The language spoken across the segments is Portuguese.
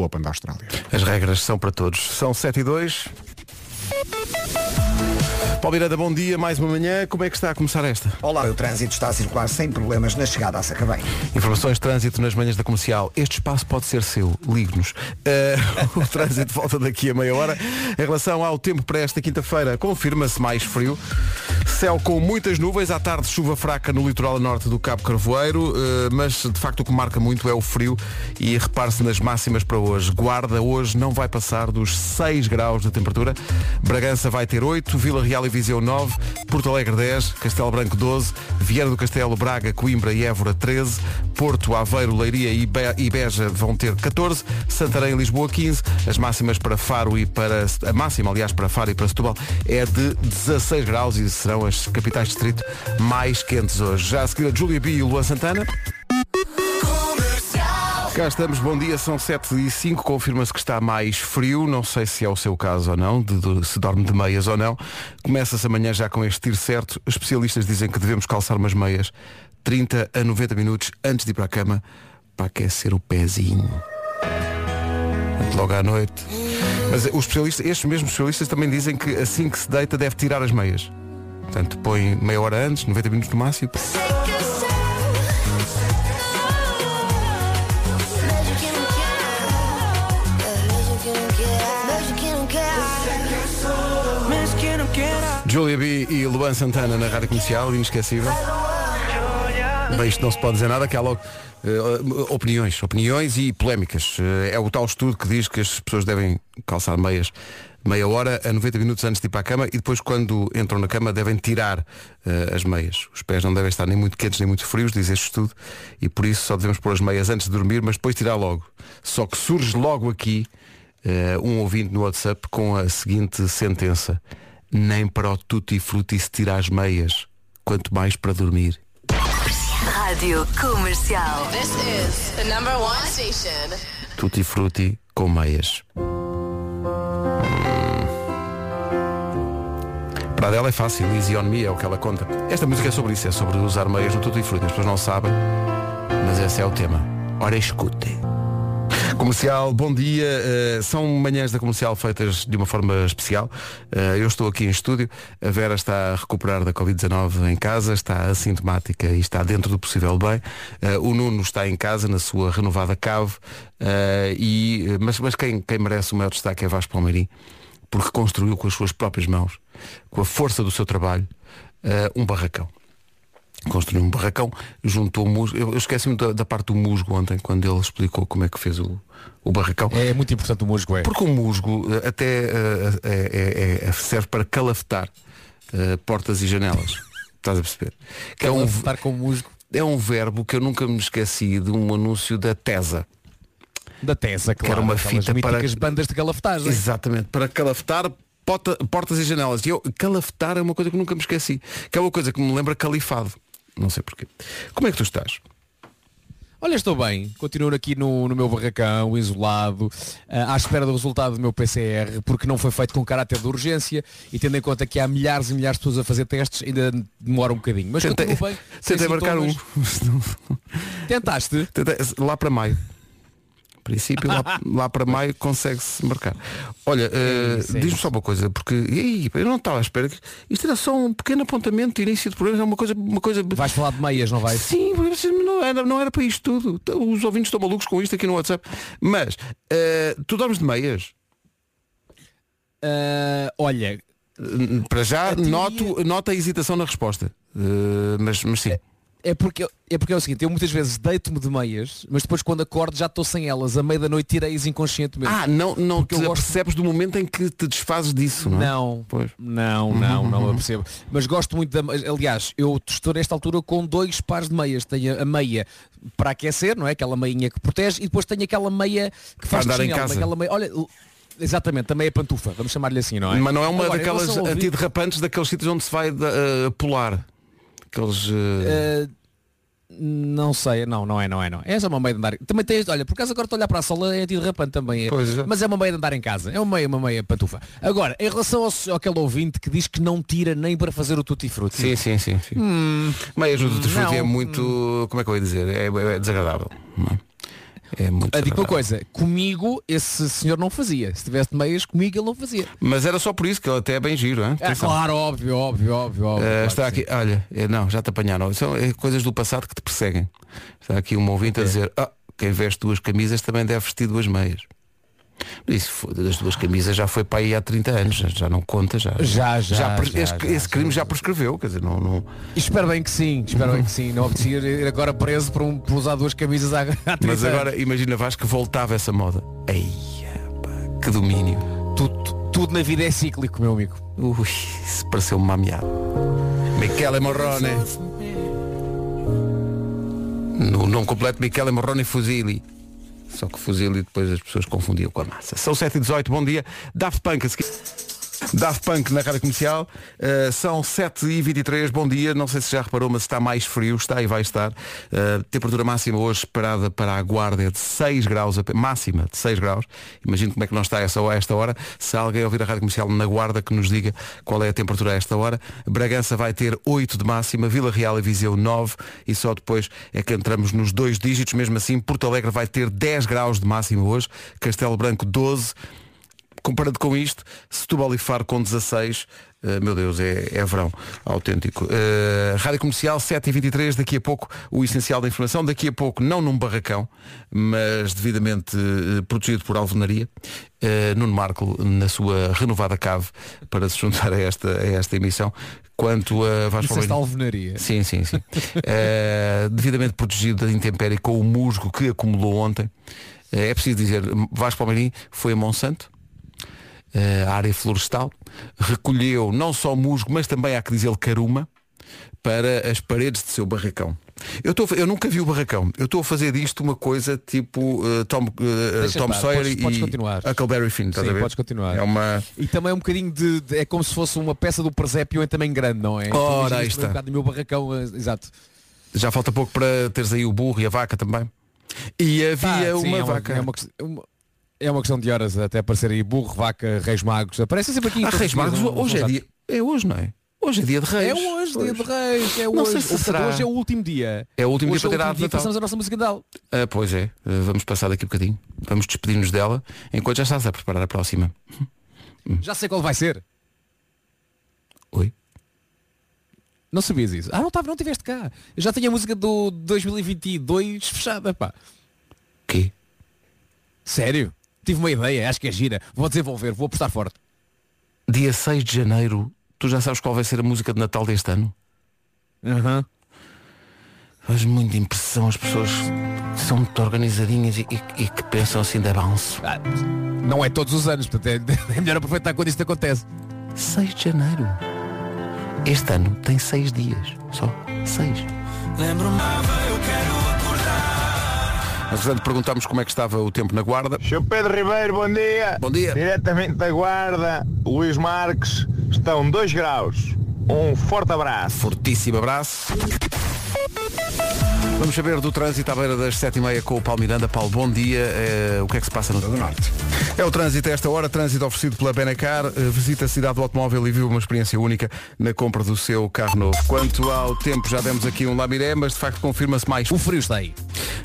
do Open da Austrália. As regras são para todos. São 7 e 2. Paulo Miranda, bom dia, mais uma manhã. Como é que está a começar esta? Olá, o trânsito está a circular sem problemas na chegada a Sacabém. Informações de trânsito nas manhãs da comercial. Este espaço pode ser seu. Ligue-nos. Uh, o trânsito volta daqui a meia hora. Em relação ao tempo para esta quinta-feira, confirma-se mais frio. Céu com muitas nuvens, à tarde chuva fraca no litoral norte do Cabo Carvoeiro, uh, mas de facto o que marca muito é o frio e repare-se nas máximas para hoje. Guarda hoje não vai passar dos 6 graus de temperatura. Bragança vai ter 8, Vila Real e Viseu 9, Porto Alegre 10, Castelo Branco 12, Vieira do Castelo, Braga, Coimbra e Évora 13, Porto, Aveiro, Leiria e Beja vão ter 14, Santarém e Lisboa 15, as máximas para Faro e para a máxima, aliás, para Faro e para Setúbal é de 16 graus e serão as capitais de distrito mais quentes hoje. Já a seguir a Júlia B e Luan Santana. Cá estamos, bom dia, são 7 e 5, confirma-se que está mais frio, não sei se é o seu caso ou não, de, de, se dorme de meias ou não. Começa-se amanhã já com este tiro certo, especialistas dizem que devemos calçar umas meias 30 a 90 minutos antes de ir para a cama para aquecer o pezinho. Logo à noite. Mas os especialistas, estes mesmos especialistas também dizem que assim que se deita deve tirar as meias. Portanto, põe meia hora antes, 90 minutos no máximo. Julia B e Luan Santana na Rádio Comercial, inesquecível. Bem, isto não se pode dizer nada, que há logo uh, opiniões, opiniões e polémicas. Uh, é o tal estudo que diz que as pessoas devem calçar meias meia hora a 90 minutos antes de ir para a cama e depois quando entram na cama devem tirar uh, as meias. Os pés não devem estar nem muito quentes nem muito frios, diz este estudo, e por isso só devemos pôr as meias antes de dormir, mas depois tirar logo. Só que surge logo aqui um ouvinte no WhatsApp com a seguinte sentença nem para o tutti frutti se tira as meias, quanto mais para dormir. Rádio Comercial. This is the number one station. Tutti frutti com meias. Para dela é fácil, easy on me é o que ela conta. Esta música é sobre isso, é sobre usar meias no tutti frutti. As pessoas não sabem, mas esse é o tema. Ora escute. Comercial, bom dia. Uh, são manhãs da comercial feitas de uma forma especial. Uh, eu estou aqui em estúdio. A Vera está a recuperar da Covid-19 em casa, está assintomática e está dentro do possível bem. Uh, o Nuno está em casa, na sua renovada cave. e, mas mas quem, quem merece o maior destaque é Vasco Palmeirim, porque construiu com as suas próprias mãos, com a força do seu trabalho, um barracão construiu um barracão, juntou musgo. Eu, eu esqueci-me da, da, parte do musgo ontem, quando ele explicou como é que fez o, o barracão. É muito importante o musgo, é. Porque o musgo até uh, é, é, serve para calafetar uh, portas e janelas. Estás a perceber? Que é um, com musgo. É um verbo que eu nunca me esqueci de um anúncio da Tesa. Da Tesa, claro. Que era uma fita para as bandas de calafetagem. Exatamente, para calafetar portas e janelas. E eu, calafetar é uma coisa que nunca me esqueci. Que é uma coisa que me lembra califado. Não sei porquê. Como é que tu estás? Olha, estou bem. Continuo aqui no, no meu barracão, isolado, uh, à espera do resultado do meu PCR, porque não foi feito com caráter de urgência e tendo em conta que há milhares e milhares de pessoas a fazer testes, ainda demora um bocadinho. Mas tentei, bem. Tentei marcar um. Tentaste? Tentei, lá para maio princípio, lá, lá para maio consegue-se marcar. Olha, uh, diz-me só uma coisa, porque aí, eu não estava à espera que isto era só um pequeno apontamento de início de programa, é uma coisa, uma coisa. Vais falar de meias, não vais? Sim, não era, não era para isto tudo. Os ouvintes estão malucos com isto aqui no WhatsApp. Mas uh, tu dormes de meias? Uh, olha. Para já, teoria... noto, nota a hesitação na resposta. mas, mas sim. É porque, é porque é o seguinte, eu muitas vezes deito-me de meias, mas depois quando acordo já estou sem elas. A meia da noite tirei-as inconscientemente. Ah, não, não te gosto... percebes do momento em que te desfazes disso, não é? Não, pois. não, não, não eu percebo. Mas gosto muito da. Aliás, eu estou nesta altura com dois pares de meias. Tenho a meia para aquecer, não é? Aquela meinha que protege, e depois tenho aquela meia que faz andar em casa. Aquela meia, olha, Exatamente, também é pantufa, vamos chamar-lhe assim, não é? Mas não é uma Agora, daquelas antiderrapantes daqueles sítios onde se vai uh, pular. Aqueles. Uh... Não sei, não, não é, não é, não. Essa é uma meia de andar. Também tens, olha, por acaso agora estou a olhar para a sola é antiderrapante também. É. Pois é. Mas é uma meia de andar em casa. É uma meia, uma meia pantufa. Agora, em relação ao, àquele ouvinte que diz que não tira nem para fazer o tutti frutti. Sim, sim, sim. sim. Hum, Meias do tutti frutti é muito. Como é que eu ia dizer? É, é desagradável. Não é? É muito Ah, Digo uma coisa, comigo esse senhor não fazia. Se tivesse meias, comigo ele não fazia. Mas era só por isso que ele até é bem giro, hein? É, claro, óbvio, óbvio, óbvio, óbvio. Uh, claro está aqui, olha, é, não, já te apanharam. São é, coisas do passado que te perseguem. Está aqui um ouvinte a dizer, ah, quem veste duas camisas também deve vestir duas meias. Isso foi- das duas camisas já foi para aí há 30 anos, já, não conta, já. Já, já, já, esse, já, esse já, crime já, prescreveu, quer dizer, não. não... Espero bem que sim, espero bem que sim. Não apetecia ir agora preso por, um, por usar duas camisas há, há 30 Mas anos. agora imagina Vasco que voltava essa moda. Ei, pá, que domínio. tudo, tudo na vida é cíclico, meu amigo. Ui, isso pareceu-me uma ameaça. Michele Morrone. No nome completo Michele Morrone Fusili. Só que Fusili depois as pessoas confundiam com a massa. São 7 e 18 bom dia. Daft Punk a. Daft Punk na Rádio Comercial. Uh, são 7 e 23 bom dia. Não sei se já reparou, mas está mais frio. Está e vai estar. Uh, temperatura máxima hoje esperada para a guarda é de 6 graus, máxima de 6 graus. Imagino como é que não está essa, a esta hora. Se alguém ouvir a Rádio Comercial na guarda, que nos diga qual é a temperatura a esta hora. Bragança vai ter 8 de máxima, Vila Real e Viseu 9 e só depois é que entramos nos dois dígitos. Mesmo assim, Porto Alegre vai ter 10 graus de máxima hoje, Castelo Branco 12 comparado com isto, Setúbal e Faro com 16, eh, meu Deus, é, é verão autêntico. Eh, Rádio Comercial 7h23, daqui a pouco o essencial da informação, daqui a pouco não num barracão, mas devidamente eh, protegido por alvenaria, eh, Nuno Marco na sua renovada cave para se juntar a esta, a esta emissão. Quanto a Vasco Palmeirinho- alvenaria. Sim, sim, sim. Devidamente protegido da intempérie com o musgo que acumulou ontem. É preciso dizer, Vasco Palmeirim foi a Monsanto, a área florestal, recolheu não só musgo, mas também há que dizer caruma, para as paredes de seu barracão. Eu, fa- eu nunca vi o barracão. Eu estou a fazer disto uma coisa tipo eh, Tom, Deixa Tom estar, Sawyer podes- e. Huckleberry Finn. Sim, podes continuar. É uma... E também é um bocadinho de, de- É como se fosse uma peça do presépio em também grande, não é? Ora, aí isto está. Um meu barracão, exato. Já falta pouco para teres aí o burro e a vaca também. E havia Ah, sim, uma é vaca. É uma, ques- uma- é uma questão de horas até aparecer aí burro, vaca, reis magos. Aparece sempre aqui. Ah, Reis Magos, não- não hoje é dia. É hoje, não é? Hoje é dia de Reis. É hoje, dia de reis, é Não hoje. sei se Portanto, será. Hoje é o último dia. É o último hoje dia para ter é a dia Natal. passamos a nossa música Natal. Ah, pois é, vamos passar daqui um bocadinho. Vamos despedir-nos dela, enquanto já estás a preparar a próxima. Já sei qual vai ser. Oi? Não sabias isso? Ah, não, tava, não tiveste cá. Eu já tinha a música do 2022 fechada, pá. Quê? Sério? Tive uma ideia, acho que é gira. Vou desenvolver, vou apostar forte. Dia 6 de janeiro, tu já sabes qual vai ser a música de Natal deste ano? Aham. Faz muita impressão as pessoas que são muito organizadinhas e, e- e que pensam assim de avanço. Ah, não é todos os anos, portanto é, é melhor aproveitar quando isto acontece. 6 de janeiro. Este ano tem 6 dias. Só 6. Mas portanto perguntámos como é que estava o tempo na guarda. Sr. Pedro Ribeiro, bom dia. Bom dia. Diretamente da Guarda, Luís Marques, estão 2 graus. Um forte abraço. Fortíssimo abraço. Vamos saber do trânsito à beira das 7h30 com o Paulo Miranda. Paulo, bom dia. Eh, o que é que se passa no do Norte. É o trânsito a esta hora, trânsito oferecido pela Benacar. Eh, visita a cidade do automóvel e viu uma experiência única na compra do seu carro novo. Quanto ao tempo, já demos aqui um lamiré, mas de facto confirma-se mais. O frio está aí.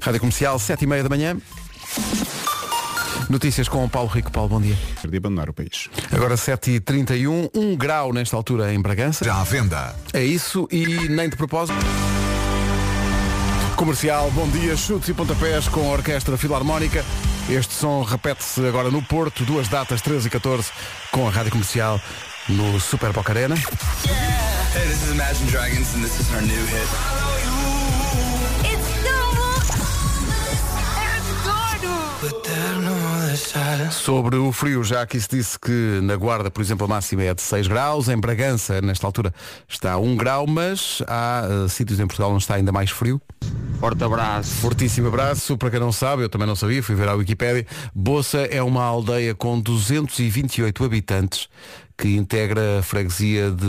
Rádio Comercial, 7h30 da manhã. Notícias com o Paulo Rico. Paulo, bom dia. de abandonar o país. Agora 7h31, 1 grau nesta altura em Bragança. Já à venda. É isso e nem de propósito. Comercial, bom dia, chutes e pontapés com a Orquestra Filarmónica. Este som repete-se agora no Porto, duas datas, 13 e 14, com a Rádio Comercial no Super Boca Arena. Hey, Sobre o frio, já aqui se disse que na Guarda, por exemplo, a máxima é de 6 graus, em Bragança, nesta altura, está a 1 grau, mas há eh, sítios em Portugal onde está ainda mais frio. Forte abraço. Fortíssimo abraço. Para quem não sabe, eu também não sabia, fui ver a Wikipédia. Boça é uma aldeia com 228 habitantes que integra a freguesia de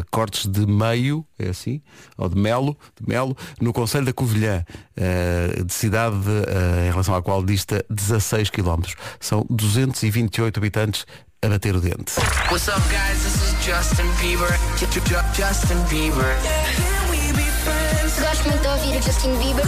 eh, Cortes de Meio, é assim, ou de Melo, de Melo, no Conselho da Covilhã, eh, de cidade eh, em relação à qual dista 16 km. São 228 habitantes a bater o dente. What's up, guys? This is Justin Bieber. Ju- ju- ju- Justin Bieber. Gosto muito de ouvir o Justin Bieber.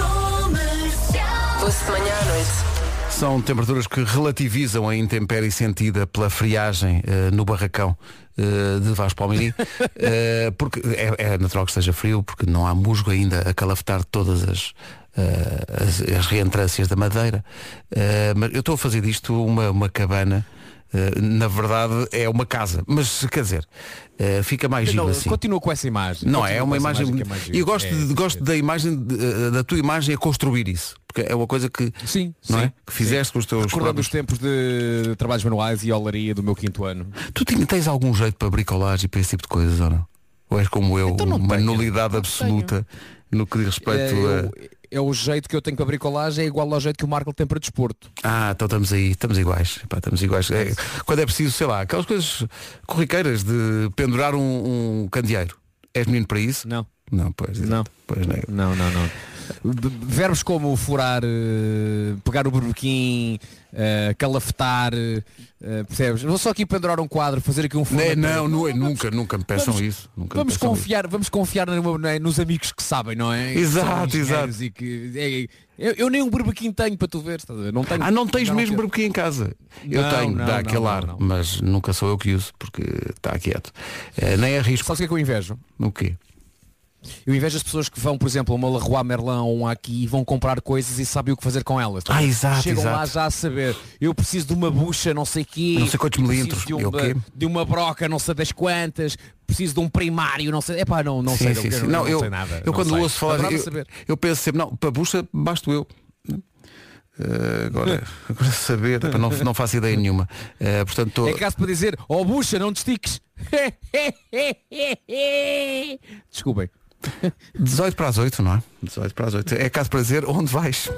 Ouço de manhã à noite. São temperaturas que relativizam a intempérie sentida pela friagem eh, no barracão eh, de Vasco Palmini. Eh, porque é, é natural que esteja frio, porque não há musgo ainda a calafetar todas as, as, as reentrâncias da madeira. Mas eu estou a fazer disto uma, uma cabana. Eh, na verdade é uma casa, mas quer dizer, eh, fica mais giro Não, assim. Continua com essa imagem. Não, é com uma imagem. que é e giro. eu gosto, É, de, sim, gosto sim. da imagem de- eh, da tua imagem a construir isso. Porque é uma coisa que, Sim, não sim, é? que fizeste com os teus Recordando próprios- os tempos de trabalhos manuais e olaria do meu quinto ano. Tu tens algum jeito para bricolagem e para esse tipo de coisas, ou não? Ou és como eu, Então uma tenho. nulidade absoluta no que diz respeito é, a. é o jeito que eu tenho para bricolagem, é igual ao jeito que o Marco tem para desporto. Ah, então estamos aí, estamos iguais. Epá, estamos iguais. É, quando é preciso, sei lá, aquelas coisas corriqueiras de pendurar um, um candeeiro. És menino para isso? Não. Não, pois. Não. Pois não. é. Não, não, não. Verbos como furar, eh, pegar o berbequim, eh, calafetar, eh, percebes? Vou só aqui pendurar um quadro, fazer aqui um Não, formateio. não, não é, nunca, nunca me peçam Vamos- isso. Nunca Vamos peçam isso. confiar, vamos confiar no- no- nos amigos que sabem, não é? Exato, exato. E que, é- eu, eu nem um berbequim tenho para tu ver? Não tenho. Ah, não tens mesmo quero. berbequim em casa? Eu Não, tenho, não, dá não, aquele não, ar, não. mas nunca sou eu que uso, porque está quieto. Nem arrisco. Sabes o que é que eu invejo? O quê? Eu invejo as pessoas que vão, por exemplo, a uma Leroy Merlin ou um aqui e vão comprar coisas e sabem o que fazer com elas. Ah, exato, Chegam lá exato. já a saber. Eu preciso de uma bucha, não sei quê. Não sei quantos milímetros. De o uma, quê? de uma broca, não sei das quantas. Preciso de um primário, não sei. Epá, não, não sim, sei. sim, sim. não, Não, não eu, sei nada. eu quando sei. ouço falar, eu, saber. eu penso sempre, não, para bucha basto eu. Eh, agora, agora saber, não, não faço ideia nenhuma. Eh, portanto, tô- É caso para dizer, ó bucha, não te estiques. Desculpem. 18 para as 8, não é? 18 para as 8. É caso para dizer onde vais.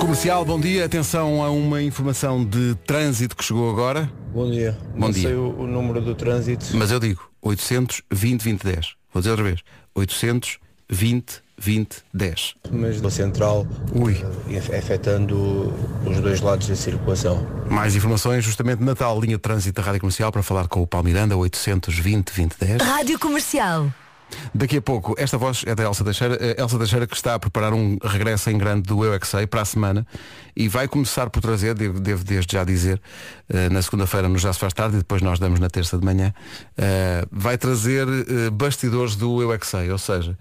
Comercial, bom dia. Atenção a uma informação de trânsito que chegou agora. Bom dia. Bom Não dia. sei o, o número do trânsito. Mas eu digo 820 2010. Vou dizer outra vez. 820 2010. Mas da central Ui. eh, af- afetando os dois lados da circulação. Mais informações justamente na tal linha de trânsito da Rádio Comercial para falar com o Palmiranda 820 2010. Rádio Comercial. Daqui a pouco, esta voz é da Elsa Teixeira, eh, Elsa Teixeira que está a preparar um regresso em grande do Eu é Que Sei para a semana e vai começar por trazer, devo, devo desde já dizer, eh, na segunda-feira no Já se faz tarde e depois nós damos na terça de manhã, vai trazer bastidores do Eu é Que Sei, ou seja,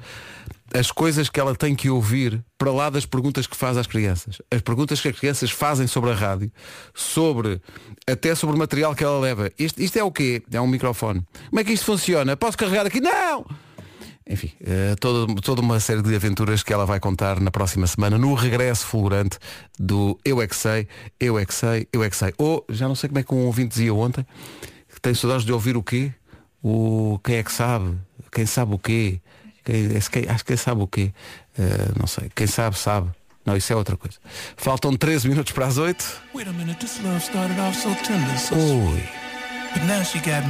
as coisas que ela tem que ouvir para lá das perguntas que faz às crianças. As perguntas que as crianças fazem sobre a rádio, sobre até sobre o material que ela leva. Isto, isto é o quê? É um microfone. Como é que isto funciona? Posso carregar aqui? Não! Enfim, eh, toda, toda uma série de aventuras que ela vai contar na próxima semana no regresso fulgurante do Eu é que sei, Eu é que sei, Eu é que sei. Ou, já não sei como é que um ouvinte dizia ontem, que tem saudades de ouvir o quê? O quem é que sabe? Quem sabe o quê? Quem, quem- acho que sabe o quê? Eh, não sei. Quem sabe, sabe. Não, isso é outra coisa. Faltam 13 minutos para as 8. Wait a minute, this love started off so tender, so Ui.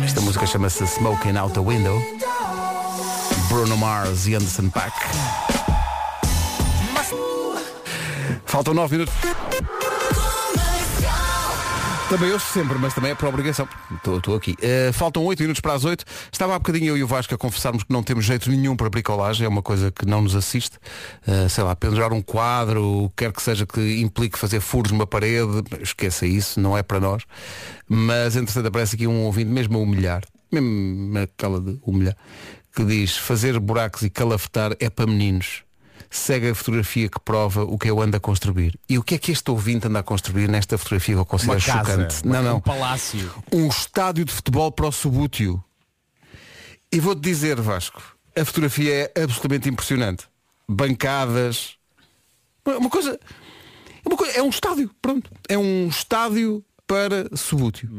Esta música chama-se Smoking Out the Window. Bruno Mars e Anderson Paak. Faltam 9 minutos. Também ouço sempre, mas também é por obrigação. Estou aqui. Eh, faltam 8 minutos para as 8. Estava há bocadinho eu e o Vasco a confessarmos que não temos jeito nenhum para bricolagem, é uma coisa que não nos assiste. Eh, sei lá, pendurar um quadro, quer que seja que implique fazer furos numa parede, esqueça isso, não é para nós. Mas entretanto aparece aqui um ouvinte mesmo a humilhar, mesmo aquela de humilhar, que diz fazer buracos e calafetar é para meninos segue a fotografia que prova o que eu ando a construir. E o que é que este ouvinte anda a construir nesta fotografia que eu considero Uma casa, chocante? uma- não, não. um palácio. Um estádio de futebol para o subútil. E vou-te dizer, Vasco, a fotografia é absolutamente impressionante. Bancadas. Uma coisa. É, uma coisa, é um estádio, pronto. É um estádio para subútil.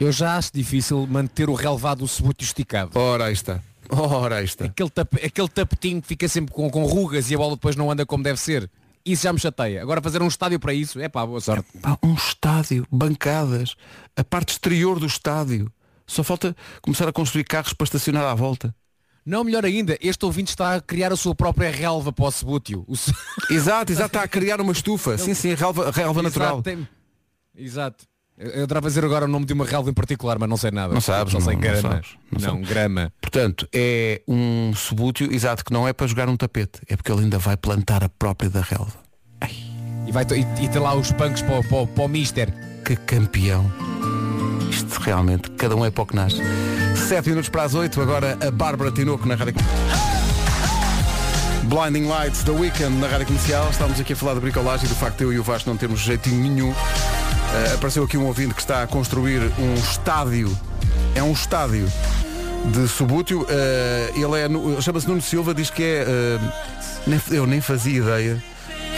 Eu já acho difícil manter o relevado do subútil esticado. Ora, aí está. Ora, aí está. Aquele, tap, aquele tapetinho que fica sempre com, com rugas e a bola depois não anda como deve ser. Isso já me chateia. Agora fazer um estádio para isso, é pá, boa sorte. Pá, um estádio, bancadas, a parte exterior do estádio. Só falta começar a construir carros para estacionar à volta. Não, melhor ainda, este ouvinte está a criar a sua própria relva para o. O Exato, exato, está a criar uma estufa. Sim, sim, relva, relva natural. Exato, tem- Exato. Eu eu estava a dizer agora o nome de uma relva em particular, mas não sei nada. Não sabes, Só sei não- não grama. sabes, não Não, sabes. grama. Portanto, é um subútil, exato, que não é para jogar um tapete, é porque ele ainda vai plantar a própria da relva. E, vai e, e tem lá os punks para, o- para, para o mister. Que campeão. Isto realmente, cada um é para o que nasce. Sete minutos para as oito, agora a Bárbara Tinoco na rádio. Blinding Lights, The Weekend na rádio comercial. Estamos aqui a falar de bricolagem e do facto de eu e o Vasco não termos jeitinho nenhum. Eh, apareceu aqui um ouvinte que está a construir um estádio. É um estádio de subútil. Eh, ele é, chama-se Nuno Silva, diz que é. eh, nem- eu nem fazia ideia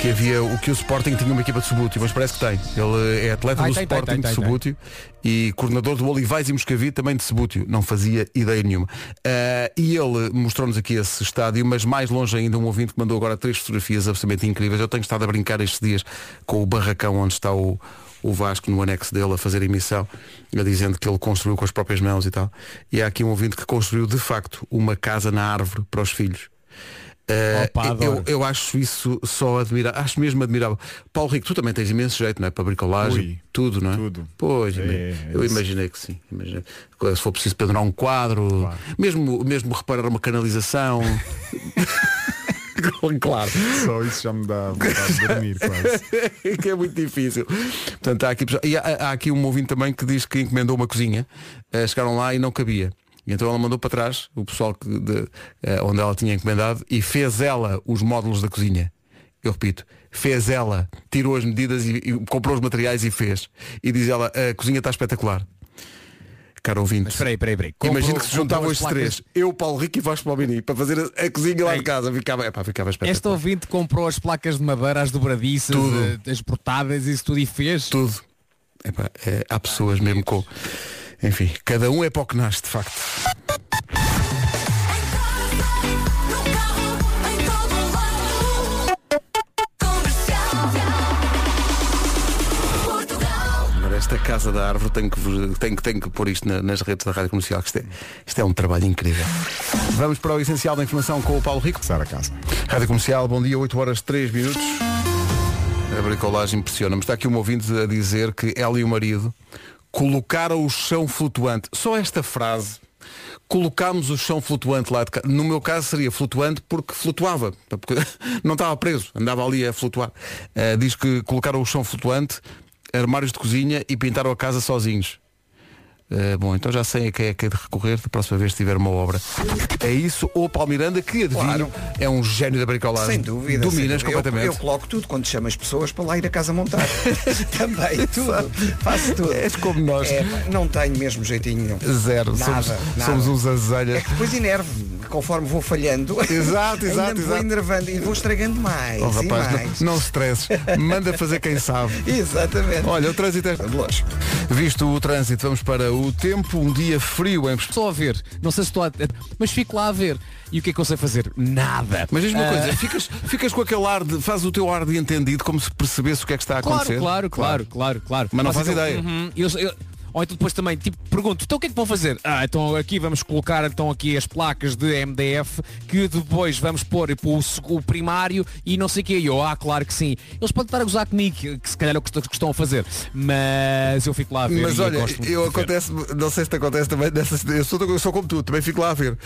que havia o que o Sporting tinha uma equipa de subútil, mas parece que tem. Ele é atleta Ai, do tem, Sporting tem, de tem, subútil e coordenador do Olivais e Moscavide também de subútil. Não fazia ideia nenhuma. Eh, e ele mostrou-nos aqui esse estádio, mas mais longe ainda um ouvinte que mandou agora três fotografias absolutamente incríveis. Eu tenho estado a brincar estes dias com o barracão onde está o, o Vasco no anexo dele a fazer emissão, dizendo que ele construiu com as próprias mãos e tal. E há aqui um ouvinte que construiu de facto uma casa na árvore para os filhos. Uh, Opa, eu, eu acho isso só admirável, acho mesmo admirável. Paulo Rico, tu também tens imenso jeito, não é? Para bricolagem, Ui, tudo, não é? tudo. Pois, É, é eu isso. imaginei que sim. Imaginei. Se for preciso pendurar um quadro, mesmo, mesmo reparar uma canalização. claro. Só isso já me dá vontade de dormir quase. que é muito difícil. Portanto, há aqui, e há, há aqui um ouvinte também que diz que encomendou uma cozinha, eh, chegaram lá e não cabia. E então ela mandou para trás o pessoal que, de, eh, onde ela tinha encomendado e fez ela os módulos da cozinha. Eu repito, fez ela, tirou as medidas e, e comprou os materiais e fez. E diz ela, a cozinha está espetacular. Caro ouvinte. Mas espera aí, espera aí, espera aí. Imagino Comprou- que se juntavam os três, eu, Paulo Rico e Vasco Palmini, para fazer a, a cozinha lá de Ei. casa. Ficava, epá, ficava. Este ouvinte comprou as placas de madeira, as dobradiças, Tudo. eh, as portadas, isso tudo e fez. Tudo. Epá, é, há pessoas mesmo com. Enfim, cada um é para o que nasce, de facto. Casa da árvore tenho que, tenho, tenho que pôr isto na- nas redes da rádio comercial, que isto é, isto é um trabalho incrível. Vamos para o essencial da informação com o Paulo Rico. Começar a casa. Rádio Comercial, bom dia, 8 horas 3 minutos. A bricolagem impressiona-me. Está aqui um ouvinte a dizer que ela e o marido colocaram o chão flutuante. Só esta frase. Colocámos o chão flutuante lá de casa. No meu caso seria flutuante porque flutuava. Porque não estava preso, andava ali a flutuar. Ah, diz que colocaram o chão flutuante, armários de cozinha e pintaram a casa sozinhos. Uh, bom, então já sei a quem é que é de recorrer da próxima vez que tiver uma obra. É isso, ou Paulo Miranda, que adivinho, Claro. é um gênio da bricolagem. Sem dúvida. sem Dominas dúvida. Eu- completamente. Eu, coloco tudo quando chamo as pessoas para lá ir a casa montar. Também, tudo. Faço tudo. És como nós. É, não tenho mesmo jeitinho nenhum. Zero. Nada, somos, nada. somos uns azelhas. É que depois enervo conforme vou falhando. Exato, exato, me vou exato. enervando e vou estragando mais Oh, rapaz, mais. não, não stresses. Manda fazer quem sabe. Exatamente. Olha, o trânsito é. Visto o trânsito, vamos para o tempo. Um dia frio em Estou a ver, não sei se estou a... Mas fico lá a ver. E o que é que eu sei fazer? Nada. Mas diz-me uma Ah, coisa, ficas, ficas com aquele ar de. faz o teu ar de entendido como se percebesse o que é que está a Claro, acontecer. claro, claro, claro, claro. Mas não Mas faz então, ideia. uhum, eu- eu- ou então depois também, tipo, pergunto, então o que é que vão fazer? Ah, então aqui vamos colocar então aqui as placas de MDF que depois vamos pôr para o, o primário e não sei o que. E eu, ah, claro que sim. Eles podem estar a gozar comigo, que, que se calhar é o que, est- que estão a fazer. Mas eu fico lá a ver. Mas olha, eu acontece, não sei se te acontece também, dessas, eu, sou, eu sou como tu, também fico lá a ver.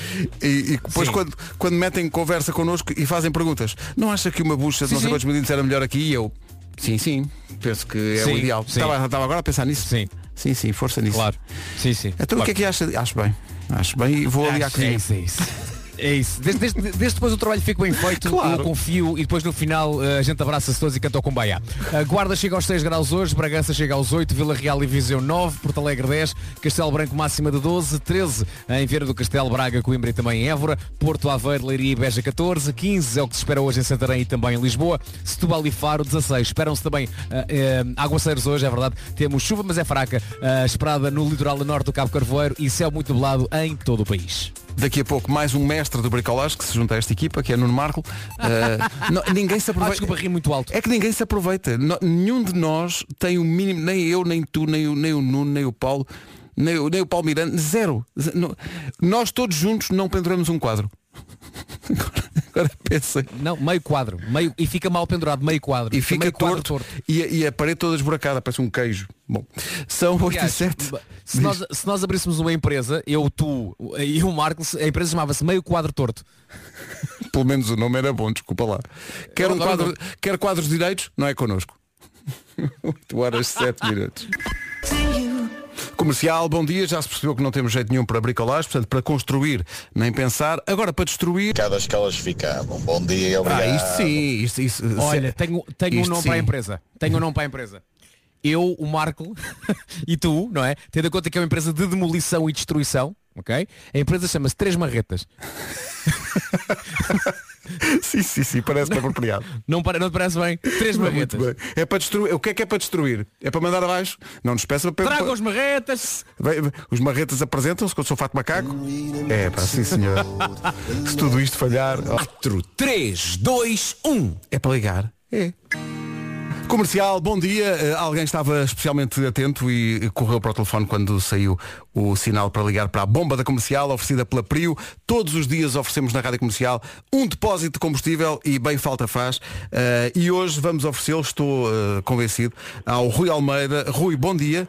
E, e depois Sim. quando, quando metem conversa connosco e fazem perguntas, não acha que uma bucha de Sim, não sei sim. quantos milímetros era melhor aqui? E eu, sim, sim, penso que é o Sim, ideal. sim. Estava, estava agora a pensar nisso. Sim. Sim, sim, força nisso. Claro. Sim, sim. Então o que é que acha? Acho bem. Acho bem e vou ali à cozinha. É isso, é isso. É isso. Desde, desde- desde depois o trabalho fica bem feito, Claro. eu confio e depois no final eh, a gente abraça-se todos e canta o Cumbaiá. A Guarda chega aos 6 graus hoje, Bragança chega aos 8, Vila Real e Viseu 9, Porto Alegre 10, Castelo Branco máxima de 12, 13 em Vieira do Castelo, Braga, Coimbra e também em Évora, Porto Aveiro, Leiria e Beja 14, 15 é o que se espera hoje em Santarém e também em Lisboa, Setúbal e Faro 16. Esperam-se também eh, eh, aguaceiros hoje, é verdade. Temos chuva, mas é fraca, eh, esperada no litoral norte do Cabo Carvoeiro e céu muito nublado em todo o país. Daqui a pouco mais um mestre do bricolagem que se junta a esta equipa, que é Nuno Marco. Uh, não- ninguém se Ah, aproveita. desculpa, ri muito alto. É que ninguém se aproveita. No- nenhum de nós tem o mínimo, nem eu, nem tu, nem o, nem o Nuno, nem o Paulo, nem o, nem o Paulo Miranda, zero. Z- no- nós todos juntos não penduramos um quadro. Agora, Ora, pensem. Não, meio quadro. Meio, e fica mal pendurado, meio quadro. E fica meio quadro torto, E, a- e a parede toda esburacada, parece um queijo. Bom, são 8 e Aliás, 7. se, nós, se nós abríssemos uma empresa, eu, tu e o Marco, a empresa chamava-se Meio Quadro Torto. Pelo menos o nome era bom, desculpa lá. Quer, um quadro, quer quadros direitos? Não é connosco. 8 horas 7 minutos. Comercial, bom dia. Já se percebeu que não temos jeito nenhum para bricolagem, portanto, para construir, nem pensar. Agora, para destruir. Cada que elas ficavam. Bom dia, obrigado. Ah, isto sim, isto, isto, Olha, tenho, tenho um nome sim. para a empresa. Tenho um nome para a empresa. Eu, o Marco e tu, não é? Tendo em conta que é uma empresa de demolição e destruição, ok? A empresa chama-se Três Marretas. sim, sim, sim, parece apropriado. Não, para, não te parece bem? Três Muito marretas. bem. É para destruir. O que é que é para destruir? É para mandar abaixo? Não nos peça para. Traga os marretas! Os marretas apresentam-se com o seu fato macaco? É, pá, sim senhor. Se tudo isto falhar. 4, 3, 2, 1. É para ligar? É. Comercial, bom dia. Eh, Alguém estava especialmente atento e correu para o telefone quando saiu o sinal para ligar para a bomba da comercial oferecida pela Prio. Todos os dias oferecemos na rádio comercial um depósito de combustível e bem falta faz. Eh, e hoje vamos oferecê-lo, estou eh, convencido, ao Rui Almeida. Rui, bom dia.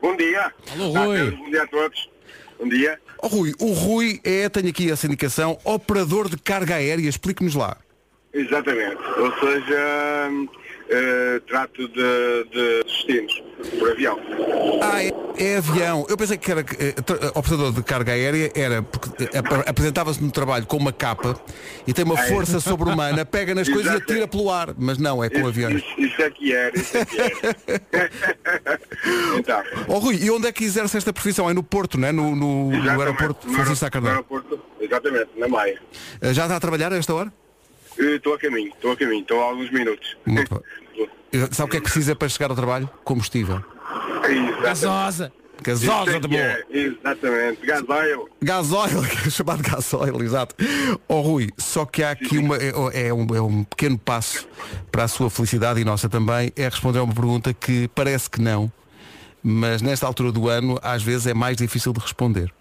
Bom dia. Alô, Olá, Rui. Pedro, Bom dia a todos. Bom dia. Oh, Rui, o Rui é, tenho aqui essa indicação, operador de carga aérea. Explique-nos lá. Exatamente. Ou seja, eh, trato de, de destinos por avião. Ah, é, é avião. Eu pensei que era eh, operador de carga aérea, era porque ap- apresentava-se no trabalho com uma capa e tem uma Ah, é? força sobre-humana, pega nas coisas e atira pelo ar. Mas não, é com Isso, aviões. isso, isso é que era, isso é que era. então, Oh Rui, e onde é que exerce esta profissão? É no Porto, não é? No, no- no aeroporto Francisco Carneiro. aeroporto, exatamente, na Maia. Já está a trabalhar a esta hora? Eh, Estou a caminho, estou a caminho, estou há alguns minutos. Muito bem. Eh, Sabe o que é que precisa para chegar ao trabalho? Combustível. Exatamente. Gasosa! Gasosa de boa. é, Exatamente, gasóleo. Gasóleo, que é chamado gasóleo, exato. Oh Rui, só que há aqui uma, é, é um, é um pequeno passo para a sua felicidade e nossa também, é responder a uma pergunta que parece que não, mas nesta altura do ano às vezes é mais difícil de responder.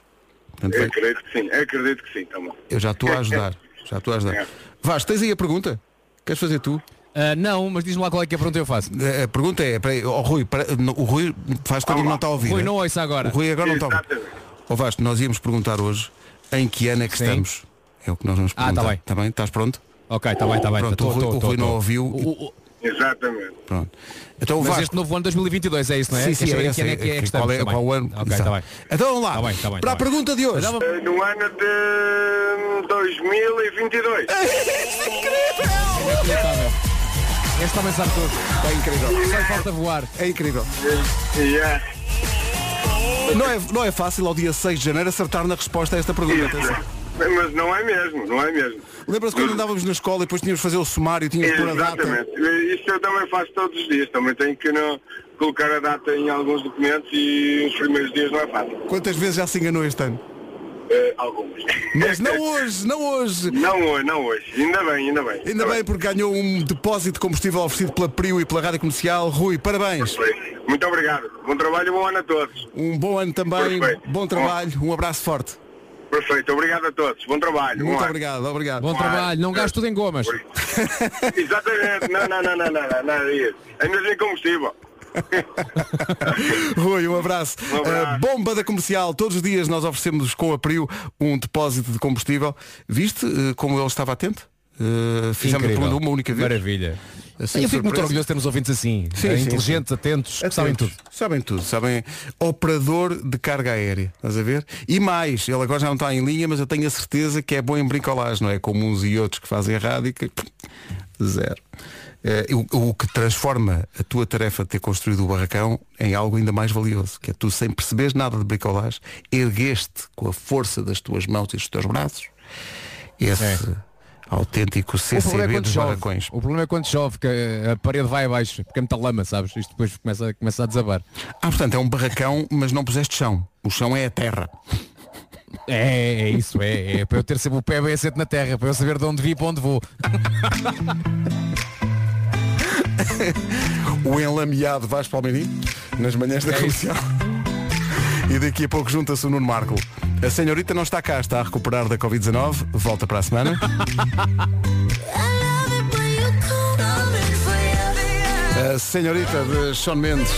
Portanto, vai- Acredito que sim, acredito que sim também. eu já estou a ajudar. Já estou a ajudar. Vasco, tens aí a pergunta? Queres fazer tu? Ah, não, mas diz-me lá qual é que é a pergunta eu faço. A pergunta é, peraí, oh, Rui, para- no- o Rui faz quando não está a ouvir. Rui, né? não ouça agora. O Rui agora não está a ouvir. Ó Vasco, nós íamos perguntar hoje em que ano é que Sim. estamos. É o que nós vamos Ah, perguntar. tá bem. Está bem? Estás pronto? Ok, está bem, está bem. Pronto, Tô, o Rui, tô, o Rui tô. não ouviu. O- o- Exatamente. Pronto. Então o Mas Vasco. este novo ano 2022 é isso, não é? Sim, sim, é saber esse, é que é é que qual é-? Tá qual bem. ano? Está bem. Então vamos lá. Tá bem, tá bem, Para tá a bem. pergunta de hoje. No ano de 2022. Inacreditável. Este homem sabe tudo. É incrível. Só falta voar. É incrível. Yeah. Não é, não é fácil ao dia 6 de janeiro acertar na resposta a esta pergunta. Mas não é mesmo, não é mesmo. Lembra-se quando andávamos na escola e depois tínhamos de fazer o sumário, tínhamos de pôr a data. Exatamente. Isso eu também faço todos os dias. Também tenho que não, colocar a data em alguns documentos e os primeiros dias não é fácil. Quantas vezes já se enganou este ano? Eh, algumas. Mas não hoje, não hoje. Não hoje, não hoje. Ainda bem, ainda bem. Ainda bem porque ganhou um depósito de combustível oferecido pela Prio e pela Rádio Comercial. Rui, parabéns. Muito obrigado. Bom trabalho e bom ano a todos. Um bom ano também, Perfeito. bom trabalho, um abraço forte. Perfeito. Obrigado a todos. Bom trabalho. Muito obrigado, obrigado. Bom trabalho. Não gasto tudo em gomas. Exatamente. Não, não, não, não, não, não, nada disso. É mesmo em combustível. Rui, um abraço. Um abraço. Uh, bomba da comercial, todos os dias nós oferecemos com a Prio um depósito de combustível. Viste uh, como ele estava atento? Uh, fizemos a Incrível. pergunta uma única vez. Maravilha. Assim, eu fico muito orgulhoso de termos ouvintes assim. Sim, eh, sim, inteligentes, atentos, que sabem tudo. Sabem tudo, sabem. Operador de carga aérea, estás a ver? E mais, ele agora já não está em linha, mas eu tenho a certeza que é bom em bricolagem, não é? Como uns e outros que fazem a rádio, que... zero. Eh, o, o que transforma a tua tarefa de ter construído o barracão em algo ainda mais valioso, que é tu sem perceberes nada de bricolagem, ergueste com a força das tuas mãos e dos teus braços esse autêntico O é CCB quando dos chove. barracões. o problema é quando chove, que a parede vai abaixo, porque é muita lama, sabes? Isto depois começa, começa a desabar. Ah, portanto, é um barracão, mas não puseste chão. O chão é a terra. É, é isso, é, é para eu ter sempre o pé bem assente na terra, para eu saber de onde vi e para onde vou. o enlameado Vasco Palmeirinho nas manhãs da É isso. E daqui a pouco junta-se o Nuno Marco. A senhorita não está cá, está a recuperar da Covid-19. Volta para a semana. A senhorita de Sean Mendes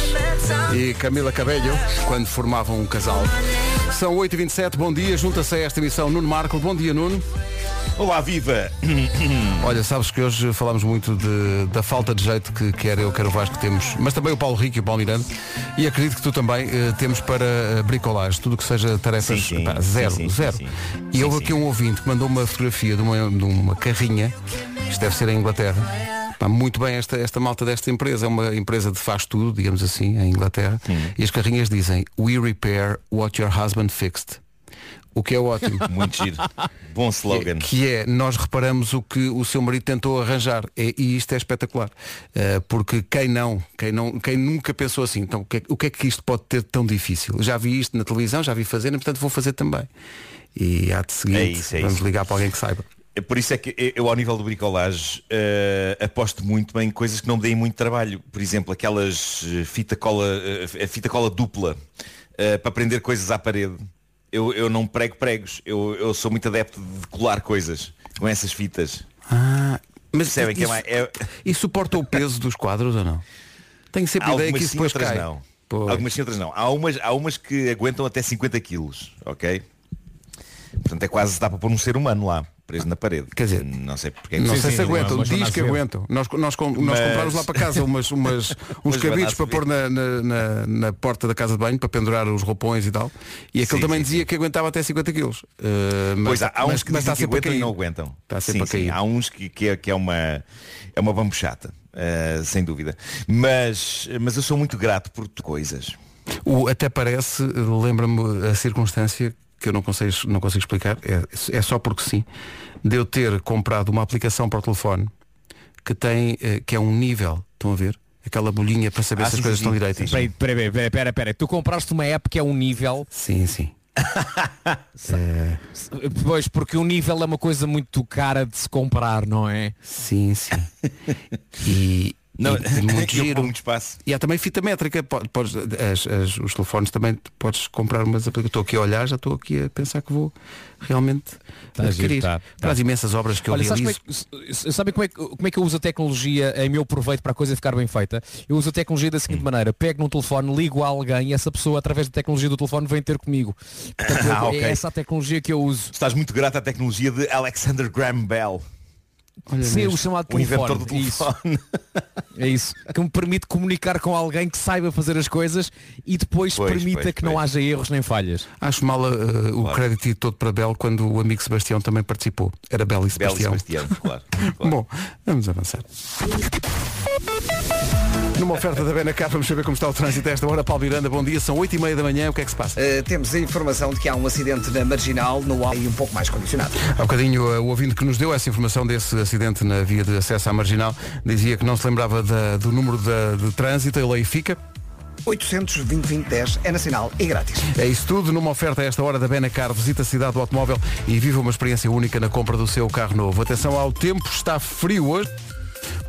e Camila Cabello, quando formavam um casal. São 8h27, bom dia, junta-se a esta emissão Nuno Marco. Bom dia, Nuno. Olá, viva! Olha, sabes que hoje falamos muito de- da falta de jeito que quer eu, quer o Vasco temos, mas também o Paulo Rico e o Paulo Miranda, e acredito que tu também eh, temos para eh, bricolagem, tudo o que seja tarefas, Sim, sim. pá, zero, Sim, sim, sim, zero. sim. E houve aqui um ouvinte que mandou uma fotografia de uma, de uma carrinha, isto deve ser em Inglaterra, Pá, muito bem esta, esta malta desta empresa, é uma empresa de faz tudo, digamos assim, em Inglaterra, e as carrinhas dizem We repair what your husband fixed. O que é ótimo. Muito giro. Bom slogan. Que é, nós reparamos o que o seu marido tentou arranjar. É- e isto é espetacular. Uh, porque quem não, quem não, quem nunca pensou assim, então o que, é, o que é que isto pode ter tão difícil? Já vi isto na televisão, já vi fazer, e, portanto vou fazer também. E há de seguinte, É isso, é vamos isso. ligar para alguém que saiba. É Por isso é que eu, ao nível do bricolage, eh, aposto muito em coisas que não me deem muito trabalho. Por exemplo, aquelas eh, fita cola, a fita cola dupla eh, para prender coisas à parede. Eu, eu não prego pregos. Eu, eu sou muito adepto de colar coisas com essas fitas. Ah, mas Percebem que é isso- mais- é- E suporta o peso dos quadros ou não? Tenho sempre Há a ideia algumas que isso sim, depois outras cai. não. Pois. Algumas sim, outras não. Há umas, há umas que aguentam até 50 quilos, ok? Portanto é quase dá para pôr um ser humano lá, preso na parede. Quer dizer, não sei porque é Não sei se aguentam, diz que aguentam. Nós, nós, com- nós Mas- comprámos lá para casa umas, umas, uns vai cabides para pôr na, na, na- na porta da casa de banho, para pendurar os roupões e tal. E aquele Sim, também sim, dizia que aguentava até 50 quilos. Uh, mas, Pois há, há uns mas- que mas dizem está que sempre a aguentam cair. e não aguentam. Está sempre a cair. Há uns que, que é, que é uma é uma bambuchata, eh, sem dúvida. Mas, mas eu sou muito grato por coisas. O, até parece, lembra-me a circunstância que eu não consigo, não consigo explicar, é, é só porque sim, de eu ter comprado uma aplicação para o telefone que tem, eh, que é um nível, estão a ver? Aquela bolhinha para saber Ah, se as sim, coisas sim, estão direitas. Peraí, peraí, peraí, peraí. Tu compraste uma app que é um nível. Sim, sim. É, Pois, porque um nível é uma coisa muito cara de se comprar, não é? sim, sim. E, Não, e- e muito giro. muito espaço. E há também fita métrica. po- Podes, as- as- os telefones também podes comprar umas aplicações. Estou aqui a olhar, já estou aqui a pensar que vou realmente Tá adquirir. giro, tá, Para tá. as imensas obras que eu Olha, como, realizo. é, sabem como é, que- como é que eu uso a tecnologia em meu proveito para a coisa ficar bem feita? Eu uso a tecnologia da seguinte maneira, pego num telefone, ligo a alguém e essa pessoa através da tecnologia do telefone vem ter comigo. Portanto, Ah, eu- ok. É essa a tecnologia que eu uso. Estás muito grato à tecnologia de Alexander Graham Bell, Olha Sim, nisto. o chamado o inventor telefone. do Isso. telefone. É isso. Que me permite comunicar com alguém que saiba fazer as coisas e depois Pois, permita pois, que não pois. haja erros nem falhas. Acho mal uh, o crédito ir todo para Bel quando o amigo Sebastião também participou. Era Bel e Bell e Sebastião. Sebastião, claro. claro. Bom, vamos avançar. Numa oferta da Benacar, vamos saber como está o trânsito a esta hora. Paulo Miranda, bom dia. São 8 e meia da manhã. O que é que se passa? Uh, temos a informação de que há um acidente na Marginal, no ar e um pouco mais condicionado. Há bocadinho uh, o ouvinte que nos deu essa informação desse acidente na via de acesso à Marginal dizia que não se lembrava da- do número da- de trânsito. Ele aí fica. 800 2010 é nacional e grátis. É isso tudo numa oferta a esta hora da Benacar. Visita a cidade do automóvel e viva uma experiência única na compra do seu carro novo. Atenção ao tempo, está frio hoje.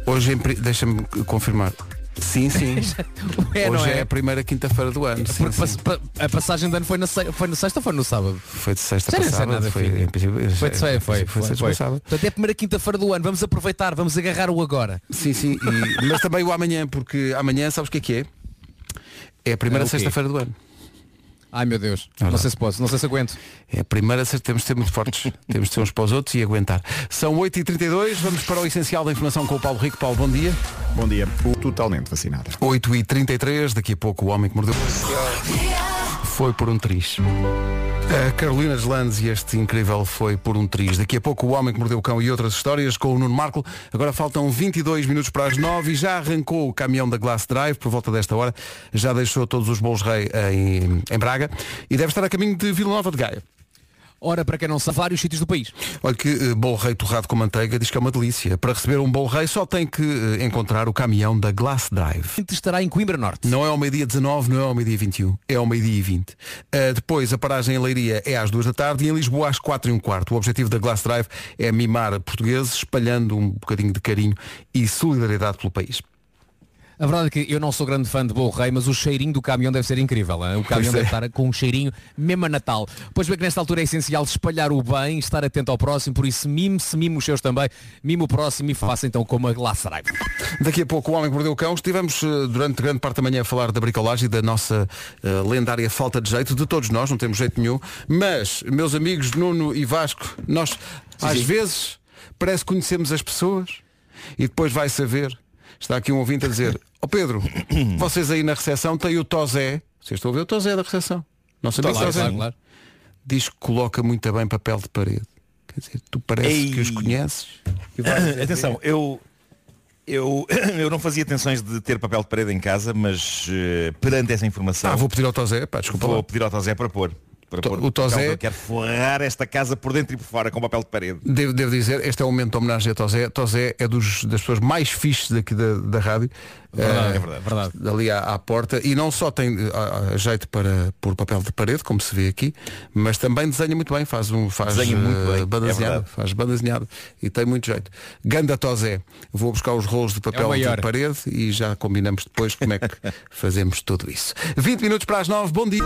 Hoje, em deixa-me confirmar. Sim, sim. É, hoje é? é a primeira quinta-feira do ano. Sim, sim. a passagem de ano foi na, foi na sexta ou foi no sábado? Foi de sexta para sábado. Foi, em princípio, Foi de foi, foi, foi, foi, sexta foi. sábado. Portanto é a primeira quinta-feira do ano. Vamos aproveitar, vamos agarrar o agora. Sim, sim. e- mas também o amanhã, porque amanhã sabes o que é que é? É a primeira É sexta-feira do ano. Ai meu Deus, não lá. sei se posso, não sei se aguento. É a primeira, temos de ser muito fortes. temos de ser uns para os outros e aguentar. São 8h32, vamos para o essencial da informação com o Paulo Rico. Paulo, bom dia. Bom dia. Totalmente vacinada. 8h33, daqui a pouco o homem que mordeu. Foi por um triz. A Carolina Deslandes e este incrível foi por um triz. Daqui a pouco o homem que mordeu o cão e outras histórias com o Nuno Marco. Agora faltam 22 minutos para as 9 e já arrancou o caminhão da Glass Drive por volta desta hora. Já deixou todos os bolos rei em, em Braga e deve estar a caminho de Vila Nova de Gaia. Ora, para quem não sabe, vários sítios do país. Olha que eh, bolo rei torrado com manteiga diz que é uma delícia. Para receber um bolo rei só tem que eh, encontrar o caminhão da Glass Drive. Estará em Coimbra Norte. Não é ao meio-dia 19, não é ao meio-dia 21, é ao meio-dia 20. Uh, depois a paragem em Leiria é às 2 da tarde e em Lisboa às 4 e um quarto. O objetivo da Glass Drive é mimar portugueses, espalhando um bocadinho de carinho e solidariedade pelo país. A verdade é que eu não sou grande fã de Bom Rei, mas o cheirinho do caminhão deve ser incrível. hein? O caminhão é. deve estar com um cheirinho mesmo a Natal. Pois bem que nesta altura é essencial espalhar o bem, estar atento ao próximo, por isso mime-se, mime os seus também, mime o próximo e faça então como a lá Saraiva. Daqui a pouco o Homem que Mordeu o Cão. Estivemos eh, durante grande parte da manhã a falar da bricolagem e da nossa eh, lendária falta de jeito, de todos nós, não temos jeito nenhum. Mas, meus amigos Nuno e Vasco, nós às vezes parece que conhecemos as pessoas e depois vai saber. Está aqui um ouvinte a dizer, ó Pedro, vocês aí na recepção têm o Tozé. Vocês estão a ver o Tozé da recepção? Não sabia Claro, Tozé. claro, claro. Diz que coloca muito bem papel de parede. Quer dizer, tu parece Ei. que os conheces. E vais- Atenção, eu, eu, eu não fazia tensões de ter papel de parede em casa, mas eh, perante essa informação Ah, vou pedir ao Tozé, pá, desculpa vou lá. pedir ao Tosé para pôr. Para To- pôr o papel. Eu quero forrar esta casa por dentro e por fora com papel de parede. Devo, devo dizer, este é um momento de homenagem a Tozé. Tozé é dos, das pessoas mais fixes daqui da, da rádio. Verdade, Eh, é verdade, verdade. Ali à, à porta. E não só tem ah, jeito para pôr papel de parede, como se vê aqui, mas também desenha muito bem. Faz um faz, Desenha muito eh, bem, banda é faz banda desenhada. E tem muito jeito. Ganda Tozé. Vou buscar os rolos de papel de maior. parede e já combinamos depois como é que fazemos tudo isso. 20 minutos para as 9. Bom dia.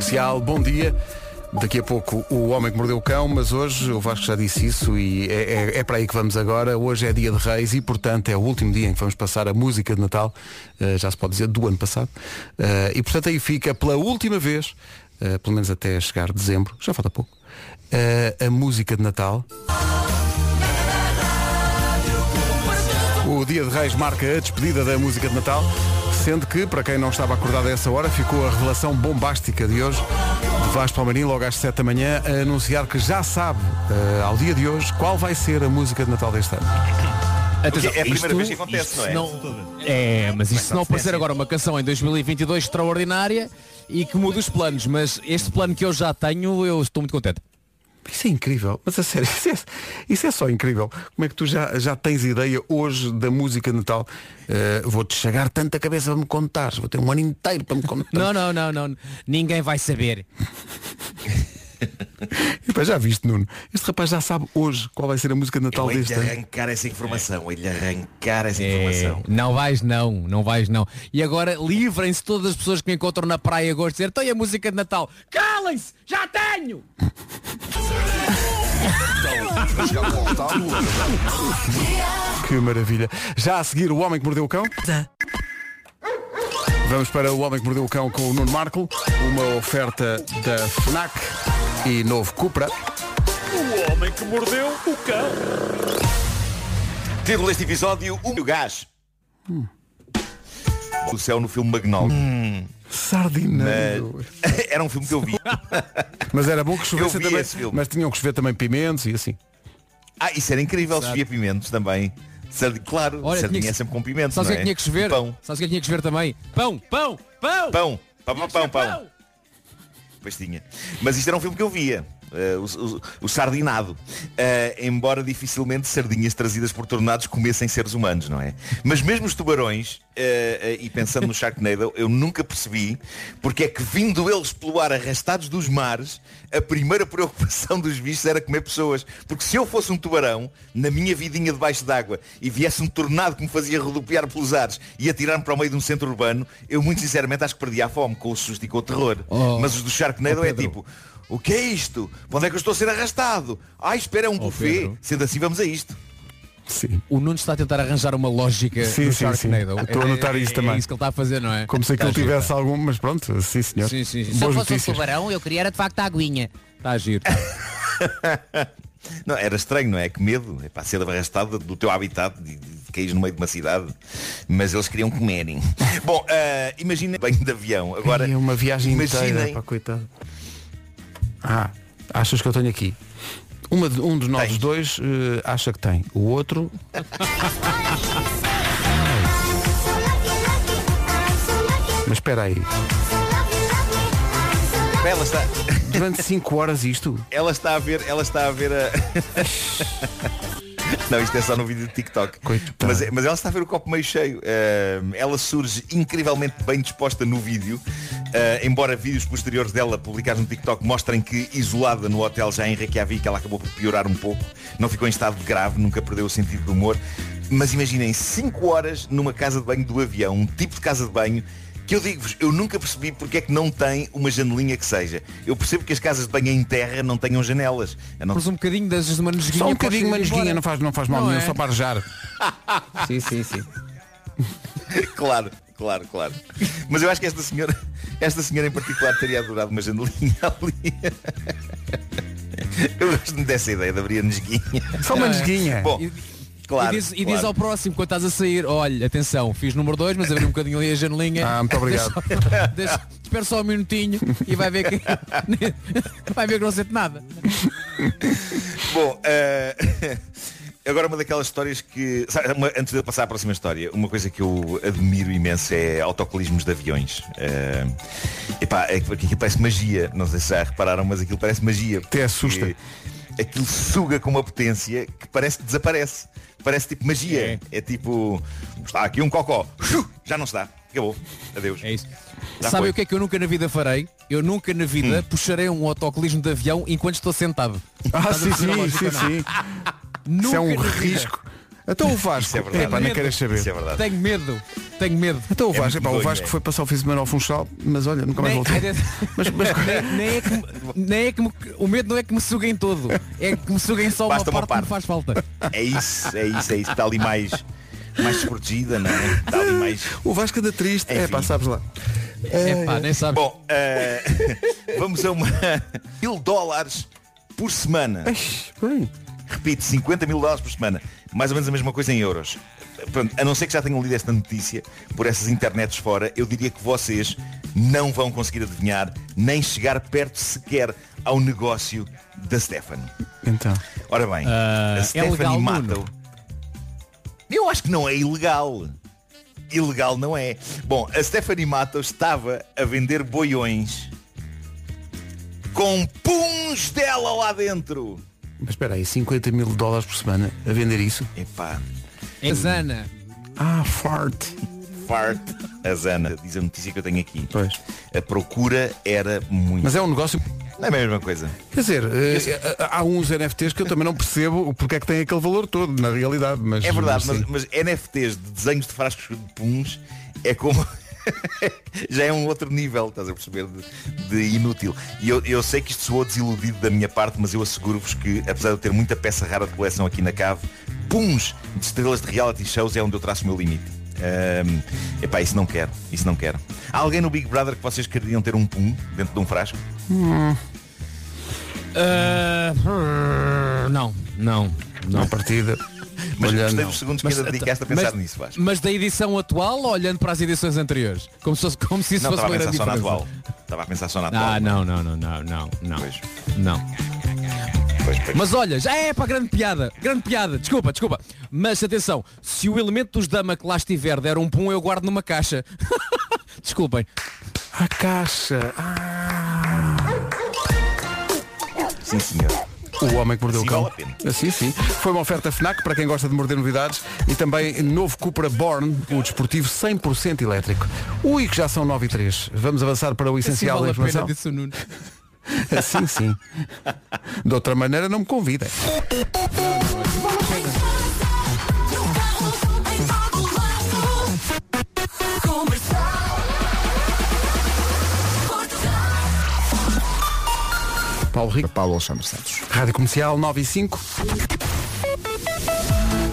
Comercial, bom dia. Daqui a pouco o Homem que Mordeu o Cão, mas hoje o Vasco já disse isso e é, é- é para aí que vamos agora. Hoje é dia de Reis e, portanto, é o último dia em que vamos passar a música de Natal, eh, já se pode dizer, do ano passado. Eh, e, portanto, aí fica pela última vez, eh, pelo menos até chegar dezembro, já falta pouco, a música de Natal. O Dia de Reis marca a despedida da música de Natal, sendo que, para quem não estava acordado a essa hora, ficou a revelação bombástica de hoje, de Vasco Palmeirinho, logo às 7 da manhã, a anunciar que já sabe, eh, ao dia de hoje, qual vai ser a música de Natal deste ano. Atenção, é a primeira isto- vez que acontece, não é? se É, mas isto se não aparecer agora uma canção em 2022 extraordinária e que muda os planos, mas este plano que eu já tenho, eu estou muito contente. Isso é incrível, mas a sério, isso é, isso é só incrível. Como é que tu já, já tens ideia hoje da música de Natal? Eh, Vou-te chegar tanta cabeça para me contar, vou ter um ano inteiro para me contar. Não, não, não, não. Ninguém vai saber. E, pá, já viste, Nuno? Este rapaz já sabe hoje qual vai ser a música de Natal Eu deste de ano. arrancar essa informação, de arrancar essa É, informação. não vais não, não vais não. E agora livrem-se todas as pessoas que me encontram na praia agora dizer, tem a música de Natal. Calem-se! Já tenho! Que maravilha. Já a seguir o Homem que Mordeu o Cão. Vamos para o Homem que Mordeu o Cão com o Nuno Marco. Uma oferta da FNAC e novo Cupra. O homem que mordeu o cão. Título deste episódio, o gás. O céu no filme Magnólia. Sardineiro. Mas... Era um filme que eu vi. Mas era bom que chovesse também. esse filme. Mas tinham que chover também pimentos e assim. Ah, isso era incrível, se via pimentos também. Sardi- Claro, Olha, sardinha tinha é que- sempre com pimentos, Sabes o não que é é? que tinha que chover? Pão. Sabes o que é que tinha que chover também? Pão, pão, pão! Pão, pão, pão, pão, pão. Pois tinha. Mas isto era um filme que eu via. Eh, o, o- o Sardinado. Eh, embora dificilmente sardinhas trazidas por tornados comessem seres humanos, não é? Mas mesmo os tubarões, eh, e pensando no Sharknado, eu nunca percebi porque é que vindo eles pelo ar arrastados dos mares, a primeira preocupação dos bichos era comer pessoas. Porque se eu fosse um tubarão, na minha vidinha debaixo d'água, e viesse um tornado que me fazia rodopiar pelos ares e atirar-me para o meio de um centro urbano, eu muito sinceramente acho que perdia a fome com o susto e com o terror. Oh. Mas os do Sharknado Oh, é tipo, o que é isto? Para onde é que eu estou a ser arrastado? Ai, espera, é um buffet. Pedro. Sendo assim, vamos a isto. Sim. O Nuno está a tentar arranjar uma lógica Sim, no sim, Sharknado. sim. Estou a notar isso é, também. É isso que ele está a fazer, não é? Como se aquilo tivesse algum. Mas pronto, sim senhor. Sim, sim, sim. Se eu fosse um tubarão, eu queria era de facto a aguinha. Está a giro. Não, era estranho, não é? Que medo. É para ser arrastado do teu habitat, de, de cair no meio de uma cidade. Mas eles queriam comerem. Bom, ah, imaginem bem de avião. Agora, é uma viagem inteira, imaginem, pá, coitado. Ah, achas que eu tenho aqui? Uma de- um dos nossos Tens. dois eh, acha que tem. O outro. Mas espera aí. ela está, Durante 5 horas isto? ela está a ver, ela está a ver a. Não, isto é só no vídeo de TikTok. Mas, mas ela está a ver o copo meio cheio. Eh, ela surge incrivelmente bem disposta no vídeo. eh, embora vídeos posteriores dela publicados no TikTok mostrem que isolada no hotel já em Reykjavik ela acabou por piorar um pouco. Não ficou em estado grave, nunca perdeu o sentido do humor. Mas imaginem 5 horas numa casa de banho do avião, um tipo de casa de banho que eu digo-vos, eu nunca percebi porque é que não tem uma janelinha que seja. Eu percebo que as casas de banho em terra não tenham janelas. Eu não... Pôs um bocadinho das de uma nesguinha. Só um bocadinho ir uma nesguinha, embora. não faz, não faz mal Não nenhum, é? só para arejar. sim, sim, sim. claro, claro, claro. Mas eu acho que esta senhora, esta senhora em particular teria adorado uma janelinha ali. Eu gosto dessa ideia de abrir a nesguinha. Só uma nesguinha. Bom, claro. e diz, e diz claro. ao próximo, quando estás a sair, olha, atenção, fiz número 2, mas abri um bocadinho ali a janelinha. Ah, muito obrigado. Deixa, deixa, espera só um minutinho e vai ver que vai ver que não sente nada. Bom, eh, agora uma daquelas histórias que. sabe, uma- antes de eu passar à próxima história, uma coisa que eu admiro imenso é autocolismos de aviões. Eh, epá, é aquilo parece magia. Não sei se já repararam, mas aquilo parece magia. Até assusta. Aquilo suga com uma potência que parece que desaparece. Parece tipo magia. É, tipo. Está aqui um cocó. Já não está. Acabou. Adeus. É isso. Já Sabem foi. o que é que eu nunca na vida farei? Eu nunca na vida Hum. puxarei um autocolismo de avião enquanto estou sentado. Ah, Estás sim, sim, sim, não? sim. Nunca Isso é um risco. Então o Vasco, Isso é verdade. epá, nem Medo. queres saber. Isso é verdade. Tenho medo, tenho medo. Então o É Vasco, muito epá, o doido, Vasco é. foi passar o fim de semana ao Funchal, mas olha, nunca mais Nem, voltou. Mas, mas nem, nem é que, me- nem é que me- o medo não é que me suguem todo, é que me suguem só uma Basta parte, uma que me parte. faz falta. É isso, é isso, é isso. Está ali mais, mais desprotegida, não é? Está ali mais. o Vasco anda triste, é Enfim. pá, sabes lá. É pá, nem sabes. Bom, eh, vamos a uma mil dólares por semana. Bem, Repito, 50 mil dólares por semana. Mais ou menos a mesma coisa em euros. Pronto, a não ser que já tenham lido esta notícia por essas internets fora, eu diria que vocês não vão conseguir adivinhar nem chegar perto sequer ao negócio da Stephanie. então. Ora bem, Ah, a é Stephanie legal, mata? Eu acho que não é ilegal. Ilegal não é. Bom, a Stephanie Matos estava a vender boiões com puns dela lá dentro. Mas espera aí, 50 mil dólares por semana a vender isso? Epá, É Zana. Ah, fart. fart. A Zana diz a notícia que eu tenho aqui. Pois. A procura era muito. Mas é um negócio. Não é a mesma coisa. Quer dizer, eh, há uns NFTs que eu também não percebo o porque é que tem aquele valor todo, na realidade. Mas, É verdade, mas, mas NFTs de desenhos de frascos de puns é como. Já é um outro nível, estás a perceber, de, de inútil. E eu, eu sei que isto soou desiludido da minha parte, mas eu asseguro-vos que, apesar de eu ter muita peça rara de coleção aqui na cave, puns de estrelas de reality shows é onde eu traço o meu limite. Ahm, epá, isso não quero, isso não quero. Há alguém no Big Brother que vocês queriam ter um pum dentro de um frasco? Ah, não, não, não. Não partida. Mas Olha, gostei dos segundos que ainda dedicaste a pensar nisso, Vasco. mas da edição atual ou olhando para as edições anteriores? Como se, fosse- como se isso Não, fosse estava uma grande diferença. atual. Estava a pensar só na atual. Ah, não, não, não, não, não, não. Pois. Não. Pois, pois. Mas olha, já é para grande piada, grande piada, desculpa, desculpa. Mas atenção, se o elemento dos dama que lá estiver der um pum, eu guardo numa caixa. Desculpem. A caixa. Ah. Sim, senhor. O homem que mordeu o cão. vale a pena. Assim sim. Foi uma oferta FNAC para quem gosta de morder novidades e também novo Cupra Born, o desportivo 100% elétrico. Ui, que já são 9 e 3. Vamos avançar para o Assim essencial vale da a pena, informação. disse o Nuno. Assim sim. De outra maneira não me convida. Paulo Rico. Paulo Alexandre Santos. Rádio Comercial 9 e 5.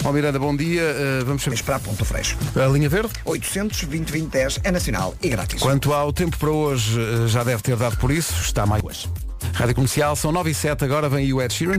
Ó Miranda, bom dia. Uh, vamos Vamos para a Ponto Freixo. a linha verde. 820 2010 é nacional e grátis. Quanto ao tempo para hoje, uh, já deve ter dado por isso. Está mais. Rádio Comercial, são 9 e 7, agora vem o Ed Sheeran.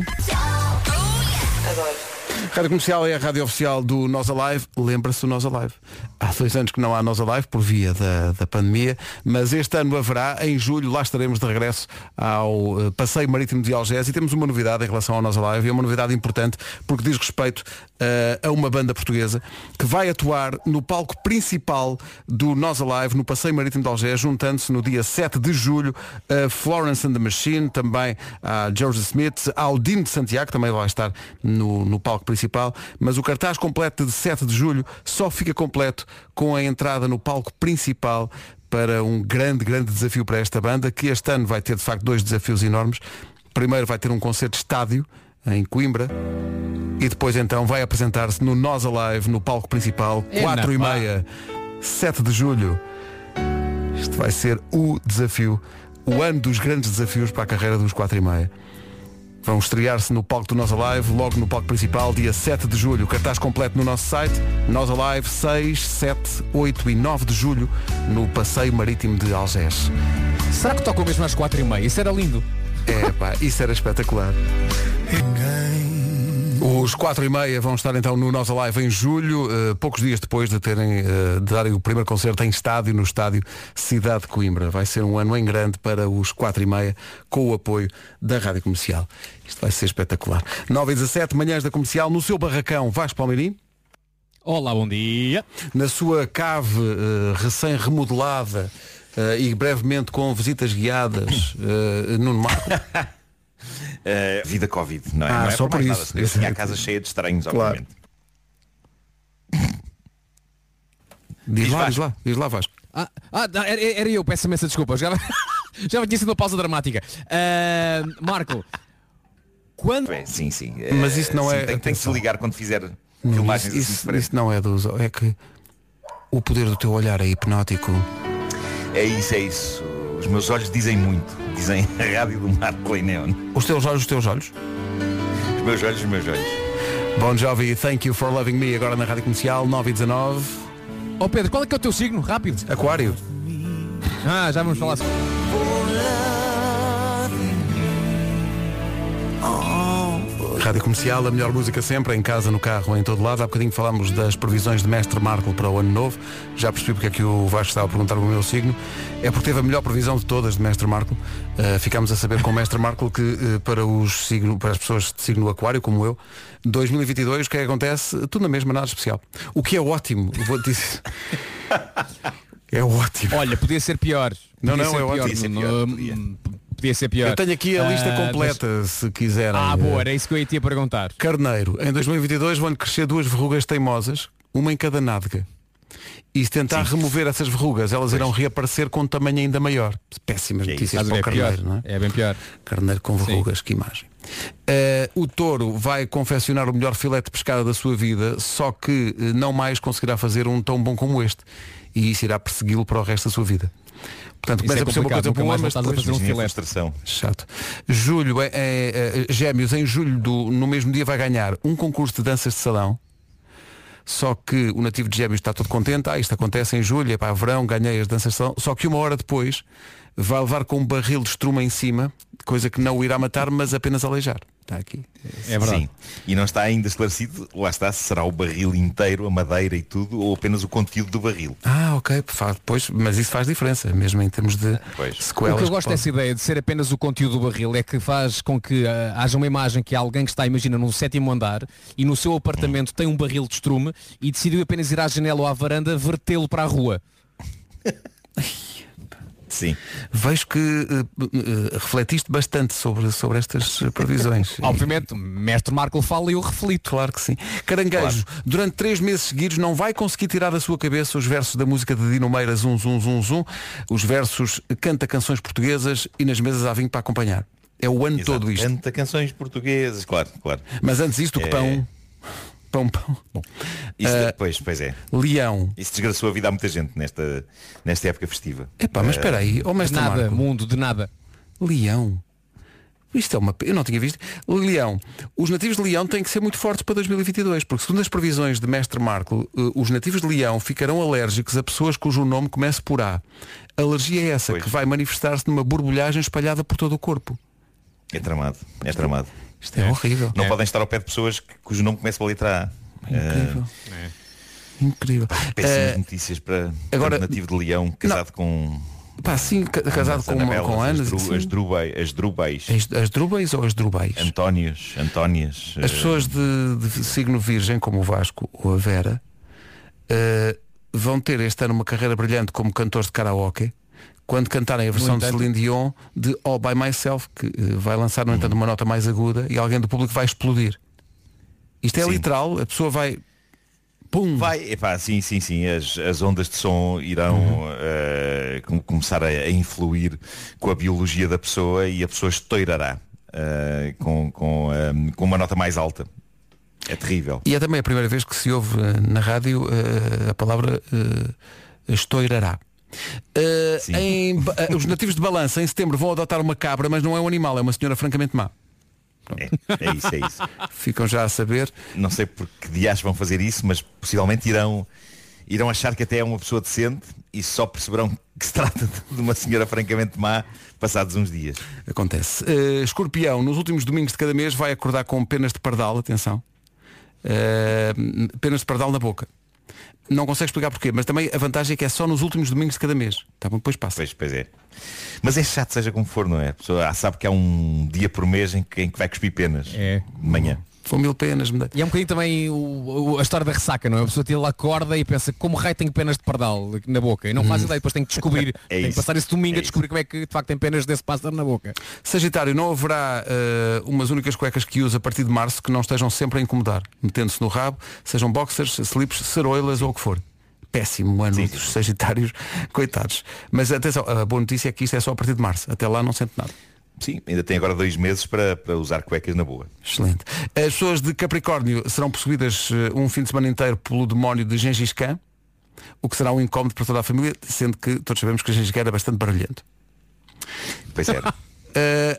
Rádio Comercial é a rádio oficial do Nós Alive. Lembra-se do Nós Alive. Há dois anos que não há Nós Alive por via da, da pandemia, mas este ano haverá. Em julho lá estaremos de regresso ao eh, Passeio Marítimo de Algés e temos uma novidade em relação ao Nós Alive e é uma novidade importante porque diz respeito eh, a uma banda portuguesa que vai atuar no palco principal do Nós Alive no Passeio Marítimo de Algés, juntando-se no dia 7 de julho a Florence and the Machine, também a George Smith, ao Dino de Santiago, também vai estar no, no palco principal, mas o cartaz completo de 7 de julho só fica completo com a entrada no palco principal para um grande, grande desafio para esta banda, que este ano vai ter de facto dois desafios enormes. Primeiro vai ter um concerto de estádio em Coimbra e depois então vai apresentar-se no Nós Alive, no palco principal, É 4 e meia, 7 de julho. Este vai ser o desafio, o ano dos grandes desafios para a carreira dos 4 e meia. Vão estrear-se no palco do Nós Alive, logo no palco principal, dia 7 de julho. Cartaz completo no nosso site, Nós Alive, 6, 7, 8 e 9 de julho, no Passeio Marítimo de Algés. Será que tocam mesmo às quatro e meia? Isso era lindo. É pá, isso era espetacular. Os 4 e meia vão estar então no Nós Alive em julho, eh, poucos dias depois de terem eh, de darem o primeiro concerto em estádio, no estádio Cidade de Coimbra. Vai ser um ano em grande para os 4 e meia, com o apoio da Rádio Comercial. Isto vai ser espetacular. 9 e 17, manhãs da Comercial, no seu barracão Vasco Palmeirim. Olá, bom dia. Na sua cave eh, recém-remodelada e brevemente com visitas guiadas, eh, Nuno Marco. Uh, vida Covid, não é? Ah, não é só por por nada, isso. senão Eu tinha a casa cheia de estranhos, Claro. obviamente. Diz lá, diz lá, diz lá Vasco. Ah, ah, era, era eu, peço imensa desculpa. Já, já tinha sido uma pausa dramática. Ah, Marco, quando. É, sim, sim. Mas isso não sim, é- Tem, tem que se ligar quando fizer Não, filmagens isso, assim isso não é dos. É que o poder do teu olhar é hipnótico. É isso, é isso. Os meus olhos dizem muito. Dizem a rádio do Marco em Neon. Os teus olhos, os teus olhos. Os meus olhos, os meus olhos. Bon Jovi, thank you for loving me agora na Rádio Comercial 9 e 19. Ó Pedro, qual é que é o teu signo? Rápido. Aquário. Ah, já vamos falar. Rádio Comercial, a melhor música sempre, em casa, no carro, em todo lado. Há bocadinho falámos das previsões de Mestre Marco para o ano novo. Já percebi porque é que o Vasco estava a perguntar o meu signo. É porque teve a melhor previsão de todas de Mestre Marco. Uh, ficámos a saber com o Mestre Marco que uh, para, os signo, para as pessoas de signo aquário, como eu, 2022, o que é que acontece? Tudo na mesma, nada especial. O que é ótimo, vou dizer. É ótimo. Olha, podia ser pior. Não, Podia não, ser é ótimo. pior. Podia ser Não, pior, não, podia. podia ser pior. Eu tenho aqui a lista Ah, completa, se quiserem. Ah, boa, era isso que eu ia te perguntar. Carneiro, em 2022 vão crescer duas verrugas teimosas, uma em cada nádega. E se tentar remover essas verrugas, elas irão reaparecer com um tamanho ainda maior. Péssimas Que é notícias isso? para o É pior. carneiro, não é? É bem pior. Carneiro com verrugas, que imagem. Eh, o touro vai confeccionar o melhor filete de pescada da sua vida, só que eh, não mais conseguirá fazer um tão bom como este. E isso irá persegui-lo para o resto da sua vida. Portanto, começa é por ser uma coisa boa, mais mas a depois... fazer um a filete. frustração. Chato. Julho, é, é, é, Gêmeos, em julho, do, no mesmo dia, vai ganhar um concurso de danças de salão. Só que o nativo de Gêmeos está todo contente. Ah, isto acontece em julho, é para verão, ganhei as danças de salão. Só que uma hora depois vai levar com um barril de estruma em cima, coisa que não o irá matar, mas apenas aleijar. Está aqui. É verdade. Sim. E não está ainda esclarecido, lá está, se será o barril inteiro, a madeira e tudo, ou apenas o conteúdo do barril. Ah, ok, pois, mas isso faz diferença, mesmo em termos de Pois. O sequelas. que eu gosto pode- dessa ideia de ser apenas o conteúdo do barril é que faz com que ah, haja uma imagem que alguém que está, imagina, num sétimo andar e no seu apartamento tem um barril de estrume e decidiu apenas ir à janela ou à varanda vertê-lo para a rua. Sim. Vejo que eh, eh, refletiste bastante sobre, sobre estas previsões. Obviamente, mestre Marco fala e eu reflito. Claro que sim. Caranguejo, durante três meses seguidos não vai conseguir tirar da sua cabeça os versos da música de Dino Meira Zum Zum Zum Zum. Os versos canta canções portuguesas e nas mesas há vinho para acompanhar. É o ano Exato. todo isto. Canta canções portuguesas, claro, claro. Mas antes isto, que É. pão. Pão, pão. Bom. Isso, Ah, pois, pois é. Leão. Isso desgraçou a vida a muita gente nesta, nesta época festiva. Epá, mas espera aí, oh, De mestre nada, Marco. mundo, de nada. Leão. Isto é uma. Eu não tinha visto. Leão. Os nativos de Leão têm que ser muito fortes para 2022, porque segundo as previsões de Mestre Marco, eh, os nativos de Leão ficarão alérgicos a pessoas cujo nome comece por A. A alergia é essa, Pois. que vai manifestar-se numa borbulhagem espalhada por todo o corpo. É tramado, é tramado. Isto é, horrível. Não É. podem estar ao pé de pessoas cujo nome começa pela letra A. Incrível. Incrível. Ah, péssimas Eh, notícias para agora- o nativo de Leão, casado com. pá, sim, ca- casado com, uma, Anabelas, com Anas. As, dru, as, drubei, as drubais. As, as drubais ou as drubais? Antónios, Antónias. As eh, pessoas de, de signo virgem, como o Vasco ou a Vera, eh, vão ter este ano uma carreira brilhante como cantores de karaoke, quando cantarem a versão de entanto- Celine Dion de All By Myself, que eh, vai lançar, no entanto, uma nota mais aguda e alguém do público vai explodir. Isto é Sim. literal, a pessoa vai. Pum! Vai, epá, sim, sim, sim. As, as ondas de som irão Uhum. com- começar a, a influir com a biologia da pessoa e a pessoa estourará eh, com, com, com uma nota mais alta. É terrível. E é também a primeira vez que se ouve na rádio eh, a palavra eh, estourará. Eh, em eh, os nativos de Balança em setembro vão adotar uma cabra, mas não é um animal, é uma senhora francamente má. É, é isso, é isso. Ficam já a saber. Não sei por que dias vão fazer isso, mas possivelmente irão, irão achar que até é uma pessoa decente e só perceberão que se trata de uma senhora francamente má passados uns dias. Acontece. Eh, escorpião, nos últimos domingos de cada mês, vai acordar com penas de pardal, atenção. Eh, penas de pardal na boca. Não consegue explicar porquê, mas também a vantagem é que é só nos últimos domingos de cada mês. Tá bom, depois passa. Pois, pois é. Mas é chato, seja como for, não é? A pessoa ah, sabe que há um dia por mês em que, em que vai cuspir penas. É. De manhã. São mil penas, me. E é um bocadinho também o- o- a história da ressaca, não é? A pessoa tira lá acorda e pensa como raio tenho penas de pardal na boca e não faz ideia, depois tem que descobrir, É tem que isso. passar esse domingo a descobrir como é que de facto tem penas desse pássaro na boca. Sagitário, não haverá eh, umas únicas cuecas que usa a partir de março que não estejam sempre a incomodar, metendo-se no rabo, sejam boxers, slips, ceroilas ou o que for. Péssimo ano dos Sagitários, coitados. Mas atenção, a boa notícia é que isto é só a partir de março. Até lá não sente nada. Sim, ainda tem agora dois meses para, para usar cuecas na boa. Excelente. As pessoas de Capricórnio serão possuídas eh, um fim de semana inteiro pelo demónio de Gengis Khan, o que será um incómodo para toda a família, sendo que todos sabemos que Gengis Khan era bastante barulhento. Pois é. Uh,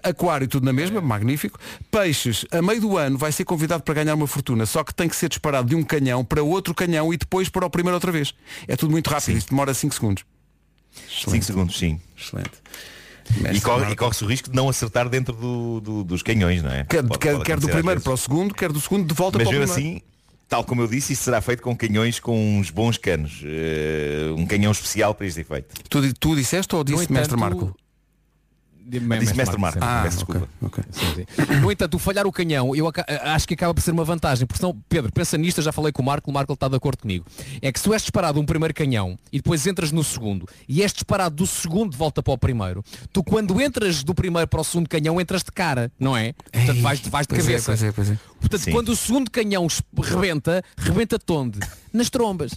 aquário, tudo na mesma, magnífico. Peixes, a meio do ano vai ser convidado para ganhar uma fortuna, só que tem que ser disparado de um canhão para outro canhão e depois para o primeiro outra vez. É tudo muito rápido, isto demora 5 segundos. 5 segundos, sim. Excelente. E, corre, Marco. e corre-se o risco de não acertar dentro do- do- dos canhões, não é? Quer, Pode- quer- pode quer do primeiro para o segundo, quer do segundo de volta Mas para o mesmo primeiro. assim, tal como eu disse, isso será feito com canhões com uns bons canos. Eh, um canhão especial para este efeito. Tu, tu disseste ou disse No mestre Disse mestre Marco. Ah, peço ok, desculpa. ok. Sim, sim. No entanto, o falhar o canhão, eu acho que acaba por ser uma vantagem. Porque senão, Pedro, pensa nisto, eu já falei com o Marco, o Marco está de acordo comigo. É que se tu és disparado um primeiro canhão e depois entras no segundo e és disparado do segundo de volta para o primeiro, tu quando entras do primeiro para o segundo canhão entras de cara, não é? Portanto, vais, vais de Pois é, cabeça. pois é, pois é. Portanto, Sim. quando o segundo canhão rebenta, rebenta-te onde? Nas trombas.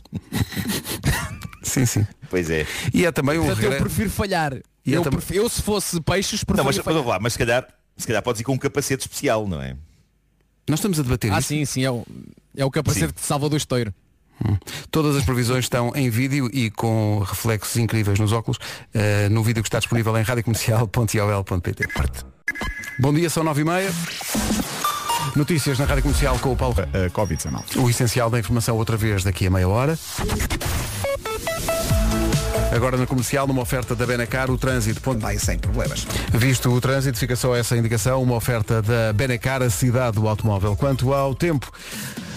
Sim, sim. Pois é. E é também um Portanto, eu regresso. prefiro falhar. E é Eu, tam- prefiro- eu, se fosse peixes, Não, preferia mas, mas, lá, mas se calhar, se calhar podes ir com um capacete especial, não é? Nós estamos a debater Ah, isso. sim, sim, é o, é o capacete Sim. que te salva do esteiro. Todas as previsões estão em vídeo e com reflexos incríveis nos óculos eh, no vídeo que está disponível em radiocomercial.iol.pt Bom dia, são nove e meia. Notícias na Rádio Comercial com o Paulo. A Covid-19. O essencial da informação outra vez daqui a meia hora. Agora na comercial, numa oferta da Benacar, o trânsito. Ponto... Vai sem problemas. Visto o trânsito, fica só essa indicação, uma oferta da Benacar, a cidade do automóvel. Quanto ao tempo,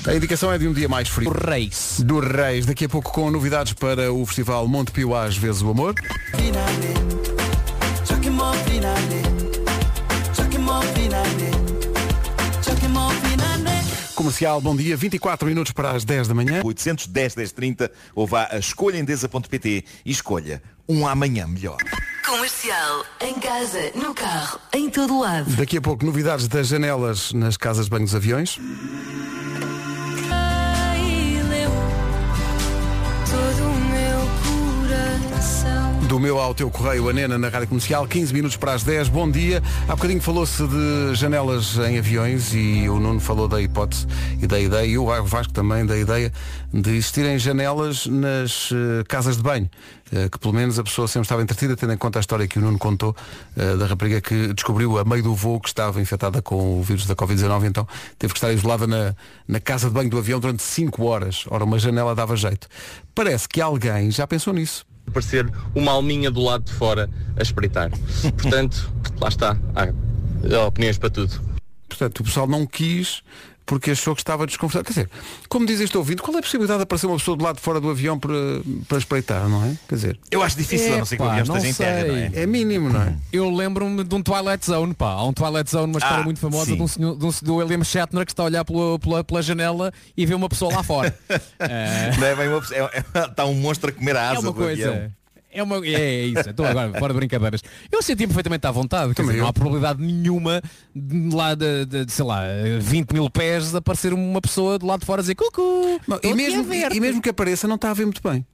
a indicação é de um dia mais frio. Reis. Do Reis, daqui a pouco com novidades para o Festival Monte Pio às vezes o amor. Comercial, bom dia, 24 minutos para as 10 da manhã. 810 1030 ou vá a escolhaendesa.pt e escolha um amanhã melhor. Comercial. Em casa, no carro, em todo lado. Daqui a pouco novidades das janelas nas casas de banho dos aviões. Do meu ao teu correio, a Nena na Rádio Comercial, 15 minutos para as 10, bom dia. Há bocadinho falou-se de janelas em aviões e o Nuno falou da hipótese e da ideia, e o Vasco também da ideia de existirem janelas nas eh, casas de banho. eh, que pelo menos a pessoa sempre estava entretida, tendo em conta a história que o Nuno contou eh, da rapariga que descobriu a meio do voo que estava infectada com o vírus da Covid-19, então teve que estar isolada na, na casa de banho do avião durante 5 horas. Ora, uma janela dava jeito. Parece que alguém já pensou nisso. Parecer uma alminha do lado de fora a espreitar. Portanto, lá está. Há opiniões para tudo. Portanto, o pessoal não quis porque achou que estava desconfortável. Quer dizer, como diz este ouvido, qual é a possibilidade de aparecer uma pessoa do lado de fora do avião para, para espreitar, não é? Quer dizer, Eu acho difícil, a não ser que o avião esteja em terra, não é? sei. é mínimo, não é? Eu lembro-me de um Twilight Zone, pá. Há um Twilight Zone, uma história Ah, muito famosa sim. de um, senhor, de um do William Shatner que está a olhar pela, pela, pela janela e vê uma pessoa lá fora. Eh, Não é bem uma pessoa- é- é- Está um monstro a comer a é asa uma do avião. É, uma, é, é isso, estou agora fora de brincadeiras. Eu senti perfeitamente à vontade, quer dizer, não há probabilidade nenhuma de lá de, de, de, sei lá, 20 mil pés aparecer uma pessoa do lado de fora a dizer cucu. Não, e, mesmo, ver-te." e mesmo que apareça, não está a ver muito bem.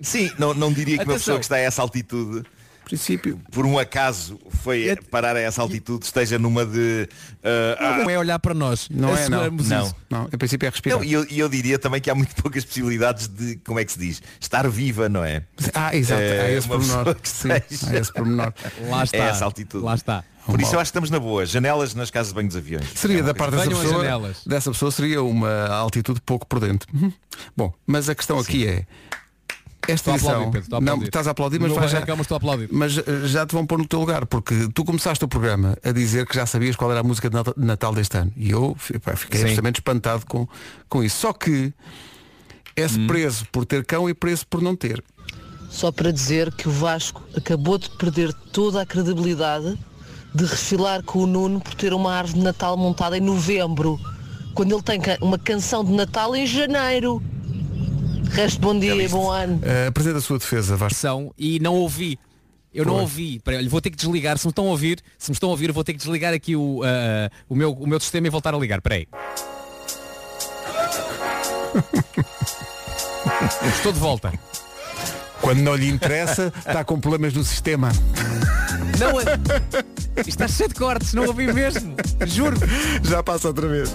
Sim, não, não diria que uma Atenção. pessoa que está a essa altitude princípio. por um acaso foi parar a essa altitude esteja numa de uh, ah, Não é olhar para nós. Não é, não. Não. Não, em princípio é respirar. E eu, eu diria também que há muito poucas possibilidades de, como é que se diz, estar viva, não é? Ah, exato, Eh, há esse uma pormenor. Sim, esse pormenor. Lá está. É essa altitude. Lá está. Por isso eu acho que estamos na boa. Janelas nas casas de banho dos aviões. Seria É da parte dessa pessoa, janelas. dessa pessoa seria uma altitude pouco prudente. Uhum. Bom, mas a questão aqui é esta Estou edição. Pedro, estou não, estás a aplaudir, mas já, mas estou a aplaudir. mas eh, já te vão pôr no teu lugar, porque tu começaste o programa a dizer que já sabias qual era a música de Nat- de Natal deste ano. E eu pá, fiquei Sim. absolutamente espantado com, com isso. Só que é-se Hum. preso por ter cão e preso por não ter. Só para dizer que o Vasco acabou de perder toda a credibilidade de refilar com o Nuno por ter uma árvore de Natal montada em novembro, quando ele tem uma canção de Natal em janeiro. Resto bom dia e bom ano. Eh, apresenta a sua defesa, Vasco. São e não ouvi. Eu não Pois. ouvi. Peraí, olha, vou ter que desligar. Se me estão a ouvir, se me estão a ouvir, eu vou ter que desligar aqui o, ah, o, meu, o meu sistema e voltar a ligar. Peraí. Estou de volta. Quando não lhe interessa, está com problemas no sistema. Não, é- está cheio de cortes, não ouvi mesmo. Juro. Já passa outra vez.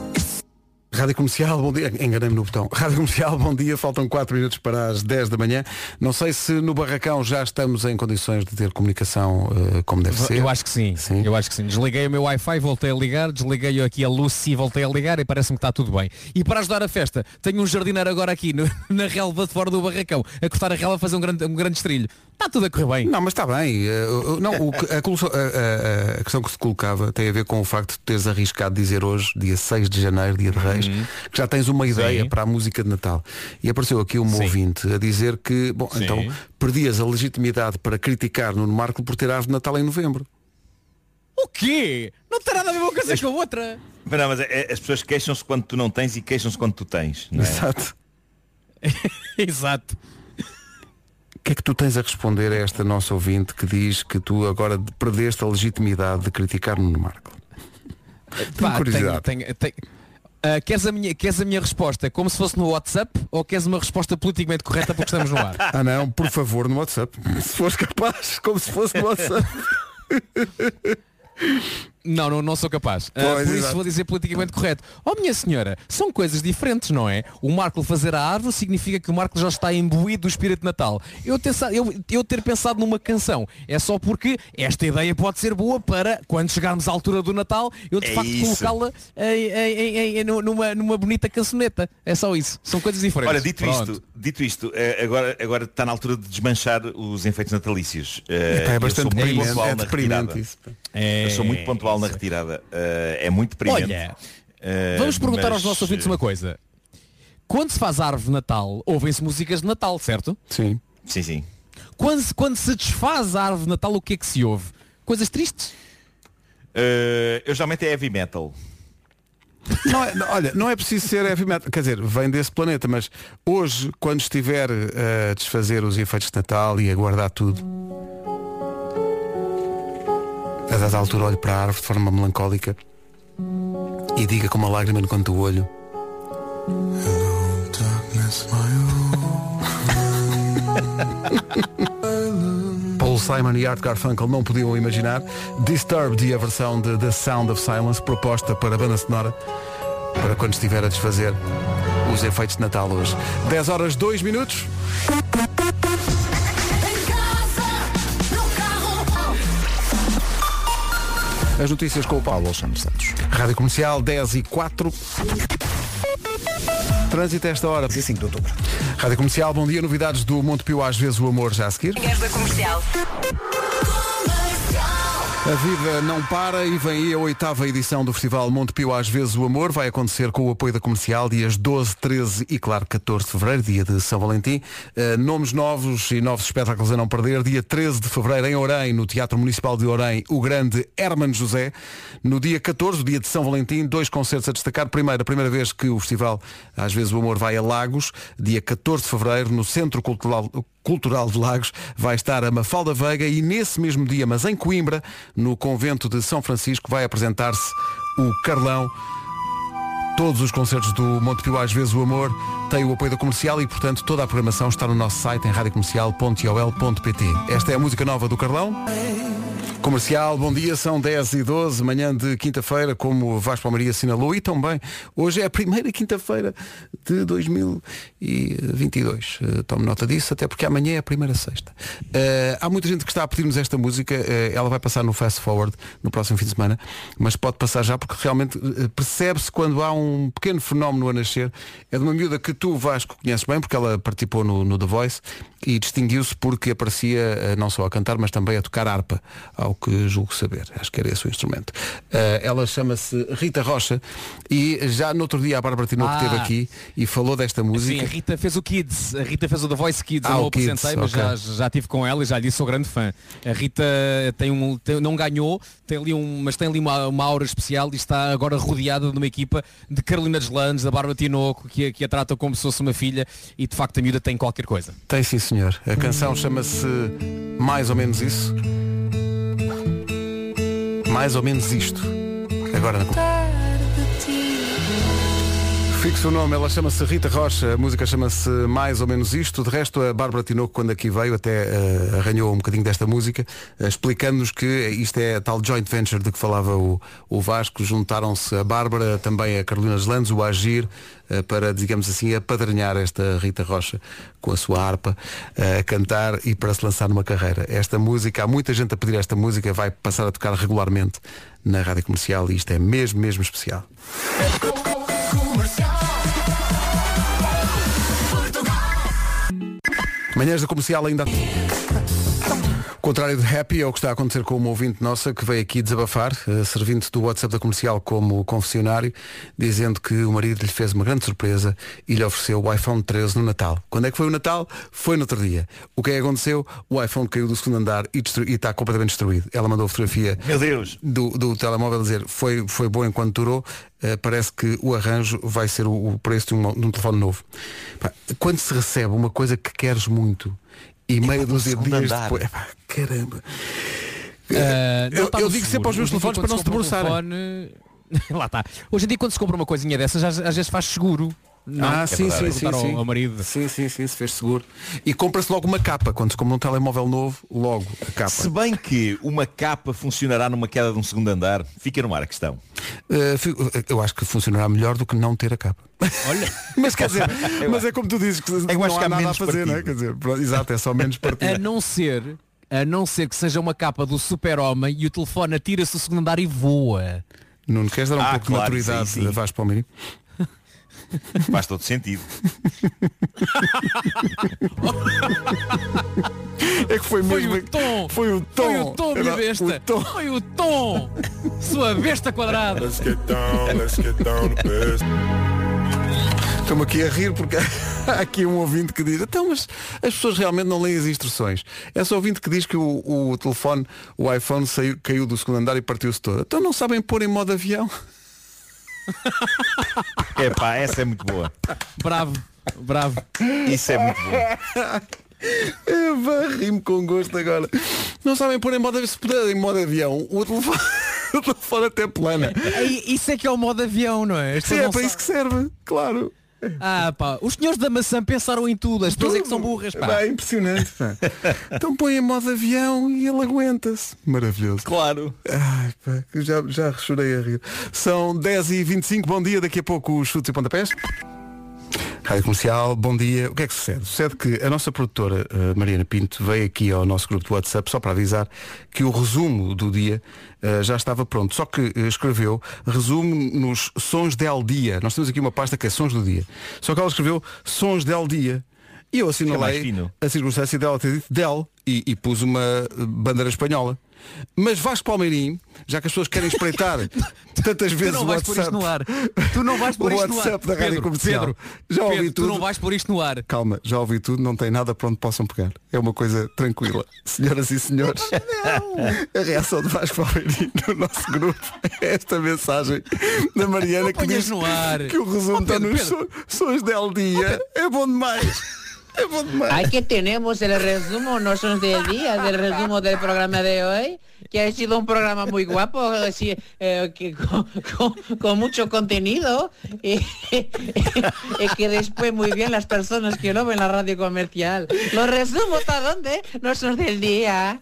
Rádio Comercial, bom dia. Enganei-me no botão. Rádio Comercial, bom dia. Faltam 4 minutos para as 10 da manhã. Não sei se no Barracão já estamos em condições de ter comunicação eh, como deve ser. Eu acho que sim. Eu acho que sim. Desliguei o meu Wi-Fi, voltei a ligar, desliguei aqui a luz e voltei a ligar e parece-me que está tudo bem. E para ajudar a festa, tenho um jardineiro agora aqui no- na relva de fora do barracão, a cortar a relva a fazer um grande, um grande estrilho. Está tudo a correr bem. Não, mas está bem. Uh, Não, o a- a questão que se colocava tem a ver com o facto de teres arriscado dizer hoje, dia 6 de janeiro, dia de Reis, que já tens uma ideia Uhum. Sim. para a música de Natal. E apareceu aqui um Sim. ouvinte a dizer que, bom, Sim. então perdias a legitimidade para criticar Nuno Marco por ter árvore de Natal em novembro. O quê? Não tem nada a ver uma coisa com a outra. Mas não, mas é- as pessoas queixam-se quando tu não tens e queixam-se quando tu tens. Não é? Exato. Exato. O que é que tu tens a responder a esta nossa ouvinte que diz que tu agora perdeste a legitimidade de criticar Nuno Marco? Tenho curiosidade. tenho- tenho- tenho- Ah, queres, a minha, queres a minha resposta como se fosse no WhatsApp ou queres uma resposta politicamente correta porque estamos no ar? Ah não, por favor, no WhatsApp. Se fores capaz, como se fosse no WhatsApp. Não, não, não sou capaz. Ah, Pois, por isso exato. vou dizer politicamente correto. Oh minha senhora, são coisas diferentes, não é? O Marco fazer a árvore significa que o Marco já está imbuído do espírito de Natal. Eu ter, eu, eu ter pensado numa canção é só porque esta ideia pode ser boa para, quando chegarmos à altura do Natal, eu de É facto colocá-la numa, numa bonita cancioneta. É só isso. São coisas diferentes. Olha, dito Pronto. isto, dito isto eh, agora, agora está na altura de desmanchar os efeitos natalícios. Eh, é eu bastante sou muito deprimente, pontual é na deprimente retirada. isso. É, Eu sou muito pontual na retirada. Eh, é muito deprimente. Olha, Eh, Vamos perguntar mas, aos nossos ouvintes uma coisa. Quando se faz árvore de Natal, ouvem-se músicas de Natal, certo? Sim. Sim, sim. Quando se, quando se desfaz a árvore de Natal, o que é que se ouve? Coisas tristes? Eh, eu geralmente é heavy metal. Não é- não, olha, não é preciso ser heavy metal, quer dizer, vem desse planeta, mas hoje, quando estiver a desfazer os efeitos de Natal e a guardar tudo, a dada altura olho para a árvore de forma melancólica e diga com uma lágrima no canto do olho. Paul Simon e Art Garfunkel não podiam imaginar Disturbed e a versão de The Sound of Silence proposta para a banda sonora para quando estiver a desfazer os efeitos de Natal hoje. 10 horas 2 minutos. As notícias com o Paulo Santos Santos. Rádio Comercial 10 e 4. Trânsito a esta hora. 5 de outubro. Rádio Comercial, bom dia. Novidades do Monte Pio, às vezes o amor já a seguir. comercial. A vida não para e vem aí a oitava edição do Festival Monte Pio Às Vezes o Amor. Vai acontecer com o apoio da comercial dias 12, 13 e claro 14 de Fevereiro, dia de São Valentim. Uh, nomes novos e novos espetáculos a não perder. Dia 13 de Fevereiro em Orem, no Teatro Municipal de Orem, o grande Herman José. No dia 14, o dia de São Valentim, dois concertos a destacar. Primeiro, a primeira vez que o Festival Às Vezes o Amor vai a Lagos, dia 14 de Fevereiro, no Centro Cultural, Cultural de Lagos vai estar a Mafalda Veiga e nesse mesmo dia, mas em Coimbra, no convento de São Francisco, vai apresentar-se o Carlão. Todos os concertos do Montepio às vezes o amor têm o apoio da comercial e, portanto, toda a programação está no nosso site em radiocomercial.ol.pt. Esta é a música nova do Carlão. Comercial, bom dia, são 10 e 12, manhã de quinta-feira, como Vasco Palmaria assinalou, e também hoje é a primeira quinta-feira de 2022. Uh, tome nota disso, até porque amanhã é a primeira sexta. Uh, há muita gente que está a pedir-nos esta música, uh, ela vai passar no Fast Forward no próximo fim de semana, mas pode passar já porque realmente percebe-se quando há um pequeno fenómeno a nascer. É de uma miúda que tu, Vasco, conheces bem, porque ela participou no, no The Voice e distinguiu-se porque aparecia não só a cantar, mas também a tocar harpa, ao que julgo saber. Acho que era esse o instrumento. Uh, ela chama-se Rita Rocha e já no outro dia a Bárbara Tinoco Ah. esteve aqui e falou desta música. Sim, a Rita fez o Kids, a Rita fez o The Voice Kids, Ah, eu não o o Kids, apresentei, mas ok. já, já tive com ela e já lhe disse sou grande fã. A Rita tem um, tem- não ganhou, tem ali um, mas tem ali uma, uma aura especial e está agora rodeada de uma equipa de Carolina Deslandes, da Bárbara Tinoco, que, que a trata como se fosse uma filha e de facto a miúda tem qualquer coisa. Tem sim senhor. A canção chama-se Mais ou menos isso. Mais ou menos isto. Agora na Fixo o nome, ela chama-se Rita Rocha, a música chama-se Mais ou Menos Isto. De resto, a Bárbara Tinoco, quando aqui veio, até eh, arranhou um bocadinho desta música, eh, explicando-nos que isto é a tal joint venture de que falava o, o Vasco. Juntaram-se a Bárbara, também a Carolina Landes, o Agir, eh, para, digamos assim, apadrinhar esta Rita Rocha com a sua harpa a cantar e para se lançar numa carreira. Esta música, há muita gente a pedir esta música, vai passar a tocar regularmente na rádio comercial e isto é mesmo, mesmo especial. Manhãs da comercial ainda. Contrário de happy é o que está a acontecer com uma ouvinte nossa que veio aqui desabafar, eh, servindo do WhatsApp da comercial como confessionário, dizendo que o marido lhe fez uma grande surpresa e lhe ofereceu o iPhone 13 no Natal. Quando é que foi o Natal? Foi no outro dia. O que é que aconteceu? O iPhone caiu do segundo andar e, e está completamente destruído. Ela mandou a fotografia Meu Deus. do, do telemóvel a dizer foi, foi bom enquanto durou. Eh, parece que o arranjo vai ser o, o preço de um, de um telefone novo. Quando se recebe uma coisa que queres muito e meia dúzia de dias andar. depois. Pá, caramba. Não eu eu digo sempre aos meus telefones para não se um debruçarem. telefone- Lá está. Hoje em dia quando se compra uma coisinha dessas, já- às vezes faz seguro. Não, ah, é sim, sim, sim, ao- sim. ao marido. Sim, sim, sim, se fez seguro. E compra-se logo uma capa. Quando se compra um telemóvel novo, logo a capa. Se bem que uma capa funcionará numa queda de um segundo andar, fica no ar a questão. Uh, eu acho que funcionará melhor do que não ter a capa. Olha, Mas quer dizer, mas é como tu dizes que Eu não acho há que há nada a menos fazer, não é? partido. Quer dizer, exato, é só menos a partida. não ser, a não ser que seja uma capa do super-homem e o telefone atira-se do segundo andar e voa. Nuno, queres dar um Ah, pouco claro, de maturidade sim, sim. a Vasco? Faz todo sentido. É que foi Foi mesmo. o tom. Foi o tom. Foi o tom, minha besta. o tom. Foi o tom. Sua besta quadrada. Let's get down, let's get down. Estou-me aqui a rir porque há aqui um ouvinte que diz então, mas as pessoas realmente não leem as instruções. É só ouvinte que diz que o, o telefone, o iPhone saiu, caiu do segundo andar e partiu-se todo. Então não sabem pôr em modo avião. É pá, essa é muito boa. Bravo, bravo. Isso é muito bom. Rir-me com gosto agora. Não sabem pôr em modo avião. Se puder em modo avião, o telefone, o telefone até plana. Ei, Isso é que é o modo avião, não é? Sim, é para isso que serve, claro. Ah, pá, os senhores da maçã pensaram em tudo, as pessoas é que são burras, pá. Pá, é impressionante. pá. Então põe em modo avião e ele aguenta-se. Maravilhoso. Claro. Ai, pá, já, já chorei a rir. São 10h25, bom dia, daqui a pouco os chutes e pontapés. Rádio Comercial, bom dia. O que é que sucede? Sucede que a nossa produtora, eh, Mariana Pinto, veio aqui ao nosso grupo de WhatsApp só para avisar que o resumo do dia eh, já estava pronto. Só que eh, escreveu resumo nos sons del dia. Nós temos aqui uma pasta que é sons do dia. Só que ela escreveu sons del dia. E eu mais assinalei a circunstância dela ter dito del e, e pus uma bandeira espanhola. Mas Vasco Palmeirim, já que as pessoas querem espreitar tantas Tu vezes não o vais pôr isto WhatsApp, no ar. Tu não vais pôr isto no ar. WhatsApp da Rádio Pedro, Comercial. Pedro, Já ouvi Pedro, tudo. Tu não vais pôr isto no ar. Calma, já ouvi tudo, não tem nada para onde possam pegar. É uma coisa tranquila. Senhoras e senhores, a reação de Vasco Palmeirim no nosso grupo é esta mensagem da Mariana Não que diz no ar. que o resumo Oh, está Pedro, nos so- sons del dia. É bom demais. Aquí tenemos el resumo, no son del día, del resumo del programa de hoy, que ha sido un programa muy guapo, así, eh, que con, con- con mucho contenido, y, y que después muy bien las personas que lo ven la radio comercial. Los resumos a dónde, no son del día.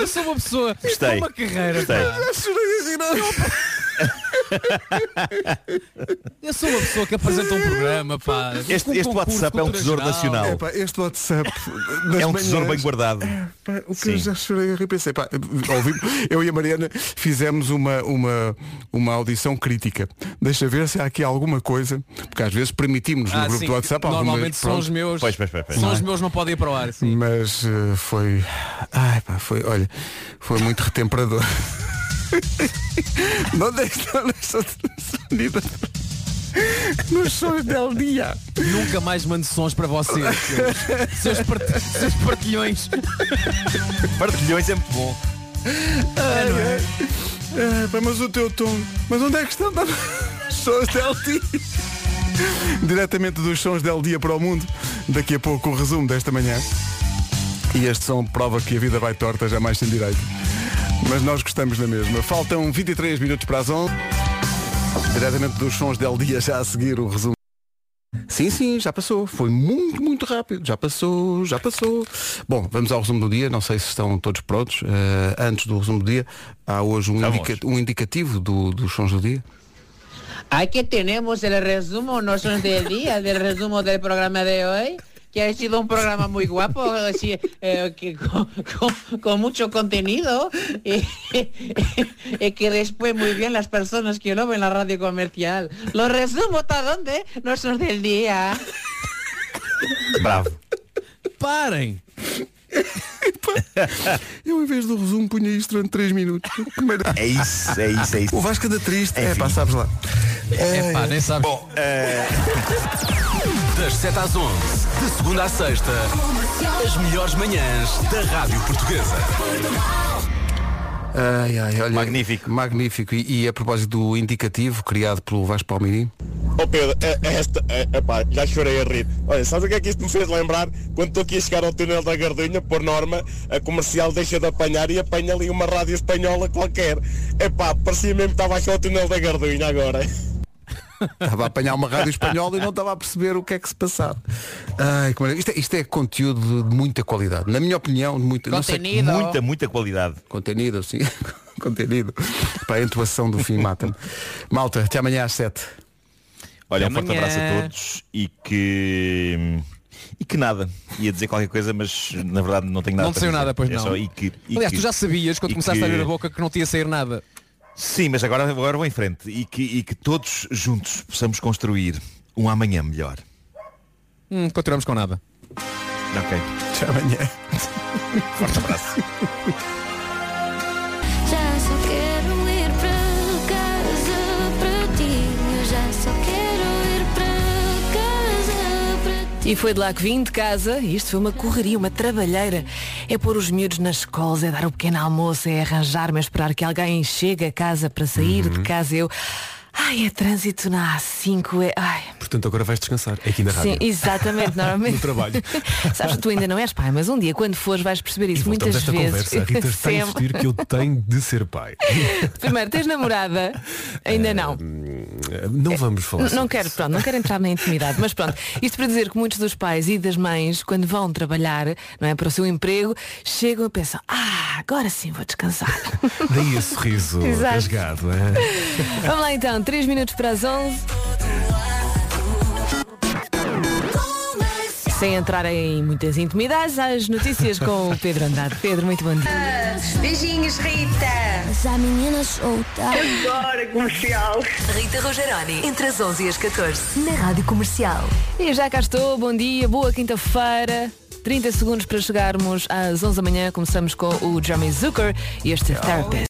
Eu sou uma pessoa Gostei. com uma carreira. Gostei. pá. Eu sou uma pessoa que apresenta um programa, pá. Este- Um este WhatsApp é um tesouro geral. nacional. Epá, este WhatsApp É um tesouro manhãs- bem guardado. Pá, o que Sim. eu já chorei a pensei, pá, ouvi- eu e a Mariana fizemos uma, uma, uma audição crítica. Deixa ver se há aqui alguma coisa, porque às vezes permitimos no Ah, grupo sim, do WhatsApp algumas- Normalmente são os meus. Pois, pois, pois, pois. São os meus não podem ir para o ar. Sim. Mas eh, foi. Ai pá, foi, olha, foi muito retemperador. Não deixa sonido nos sons del dia. Nunca mais mando sons para vocês. Seus, seus, part- seus partilhões. Partilhões é muito bom. Ai, ai. Ai, pá, mas o teu tom. Mas onde é que estão os sons del dia? Diretamente dos sons del dia para o mundo. Daqui a pouco o resumo desta manhã. E este som prova que a vida vai torta, jamais sem direito. Mas nós gostamos na mesma. Faltam 23 minutos para as 11. Diretamente dos sons del dia, já a seguir o resumo. Sim, sim, já passou. Foi muito, muito rápido. Já passou, já passou. Bom, vamos ao resumo do dia. Não sei se estão todos prontos. Eh, antes do resumo do dia, há hoje um, indica- um indicativo do- dos sons do dia. Aquí tenemos el resumo, no son del día, del resumo del programa de hoy, que ha sido un programa muy guapo, así, eh, que con, con- con mucho contenido, y, y que después muy bien las personas que lo ven la radio comercial. Los resumos a dónde, no son del día. Bravo. Parem! Eu, em vez do resumo, punha isto durante 3 minutos. Maravilha. É isso, é isso, é isso. O Vasco anda triste. É Enfim. pá, sabes lá. É pá, nem sabes. Bom, eh, Das 7 às 11, de segunda à sexta, as melhores manhãs da Rádio Portuguesa. Ai, ai, olha, Magnífico. Magnífico. E, e a propósito do indicativo criado pelo Vasco Palmeirim. Ó Pedro, é- é esta, é, epá, já chorei a rir. Olha, sabes o que é que isto me fez lembrar? Quando estou aqui a chegar ao túnel da Gardunha, por norma, a comercial deixa de apanhar e apanha ali uma rádio espanhola qualquer. Epá, parecia mesmo que estava aqui ao túnel da Gardunha agora. Estava a apanhar uma rádio espanhola e não estava a perceber o que é que se passava. Ai, que maravilha. isto, é, isto é conteúdo de muita qualidade. Na minha opinião, de muita. não sei- muita, muita qualidade. Contenido, sim. Contenido. Para a intuação do fim mata-me. Malta, até amanhã às 7. Olha, um Até forte amanhã. abraço a todos e que. E que nada. Ia dizer qualquer coisa, mas na verdade não tenho nada Não saiu nada, pois É não. só e que, e Aliás, que- tu já sabias quando começaste que- a abrir a boca que não ia sair nada. Sim, mas agora, agora vou em frente e que, e que todos juntos possamos construir um amanhã melhor. Hum, continuamos com nada. Ok. Até amanhã. Forte abraço. E foi de lá que vim de casa, e isto foi uma correria, uma trabalheira. É pôr os miúdos nas escolas, é dar o pequeno almoço, é arranjar-me, é esperar que alguém chegue a casa para sair de casa. Eu. Ai, é trânsito na A5, é. Ai. Portanto, agora vais descansar. É aqui na rádio. Sim, exatamente, normalmente. No trabalho. Sabes, tu ainda não és pai, mas um dia quando fores vais perceber isso Voltamos muitas vezes. conversa. A Rita está a insistir que eu tenho de ser pai. Primeiro, tens namorada? Ainda não. Não vamos falar Não quero, pronto, não quero entrar na intimidade, mas pronto, isto para dizer que muitos dos pais e das mães, quando vão trabalhar, não é, para o seu emprego, chegam e pensam, ah, agora sim vou descansar. Daí esse sorriso Exato. rasgado. É? Vamos lá então, 3 minutos para as 11. Sem entrar em muitas intimidades, as notícias com o Pedro Andrade. Pedro, muito bom dia. Beijinhos, Rita. Mas há meninas soltas. Agora, comercial. Rita Rogeroni, entre as 11 e as 14, na Rádio Comercial. E já cá estou, bom dia, boa quinta-feira. 30 segundos para chegarmos às 11 da manhã. Começamos com o Jeremy Zucker e este Therapist.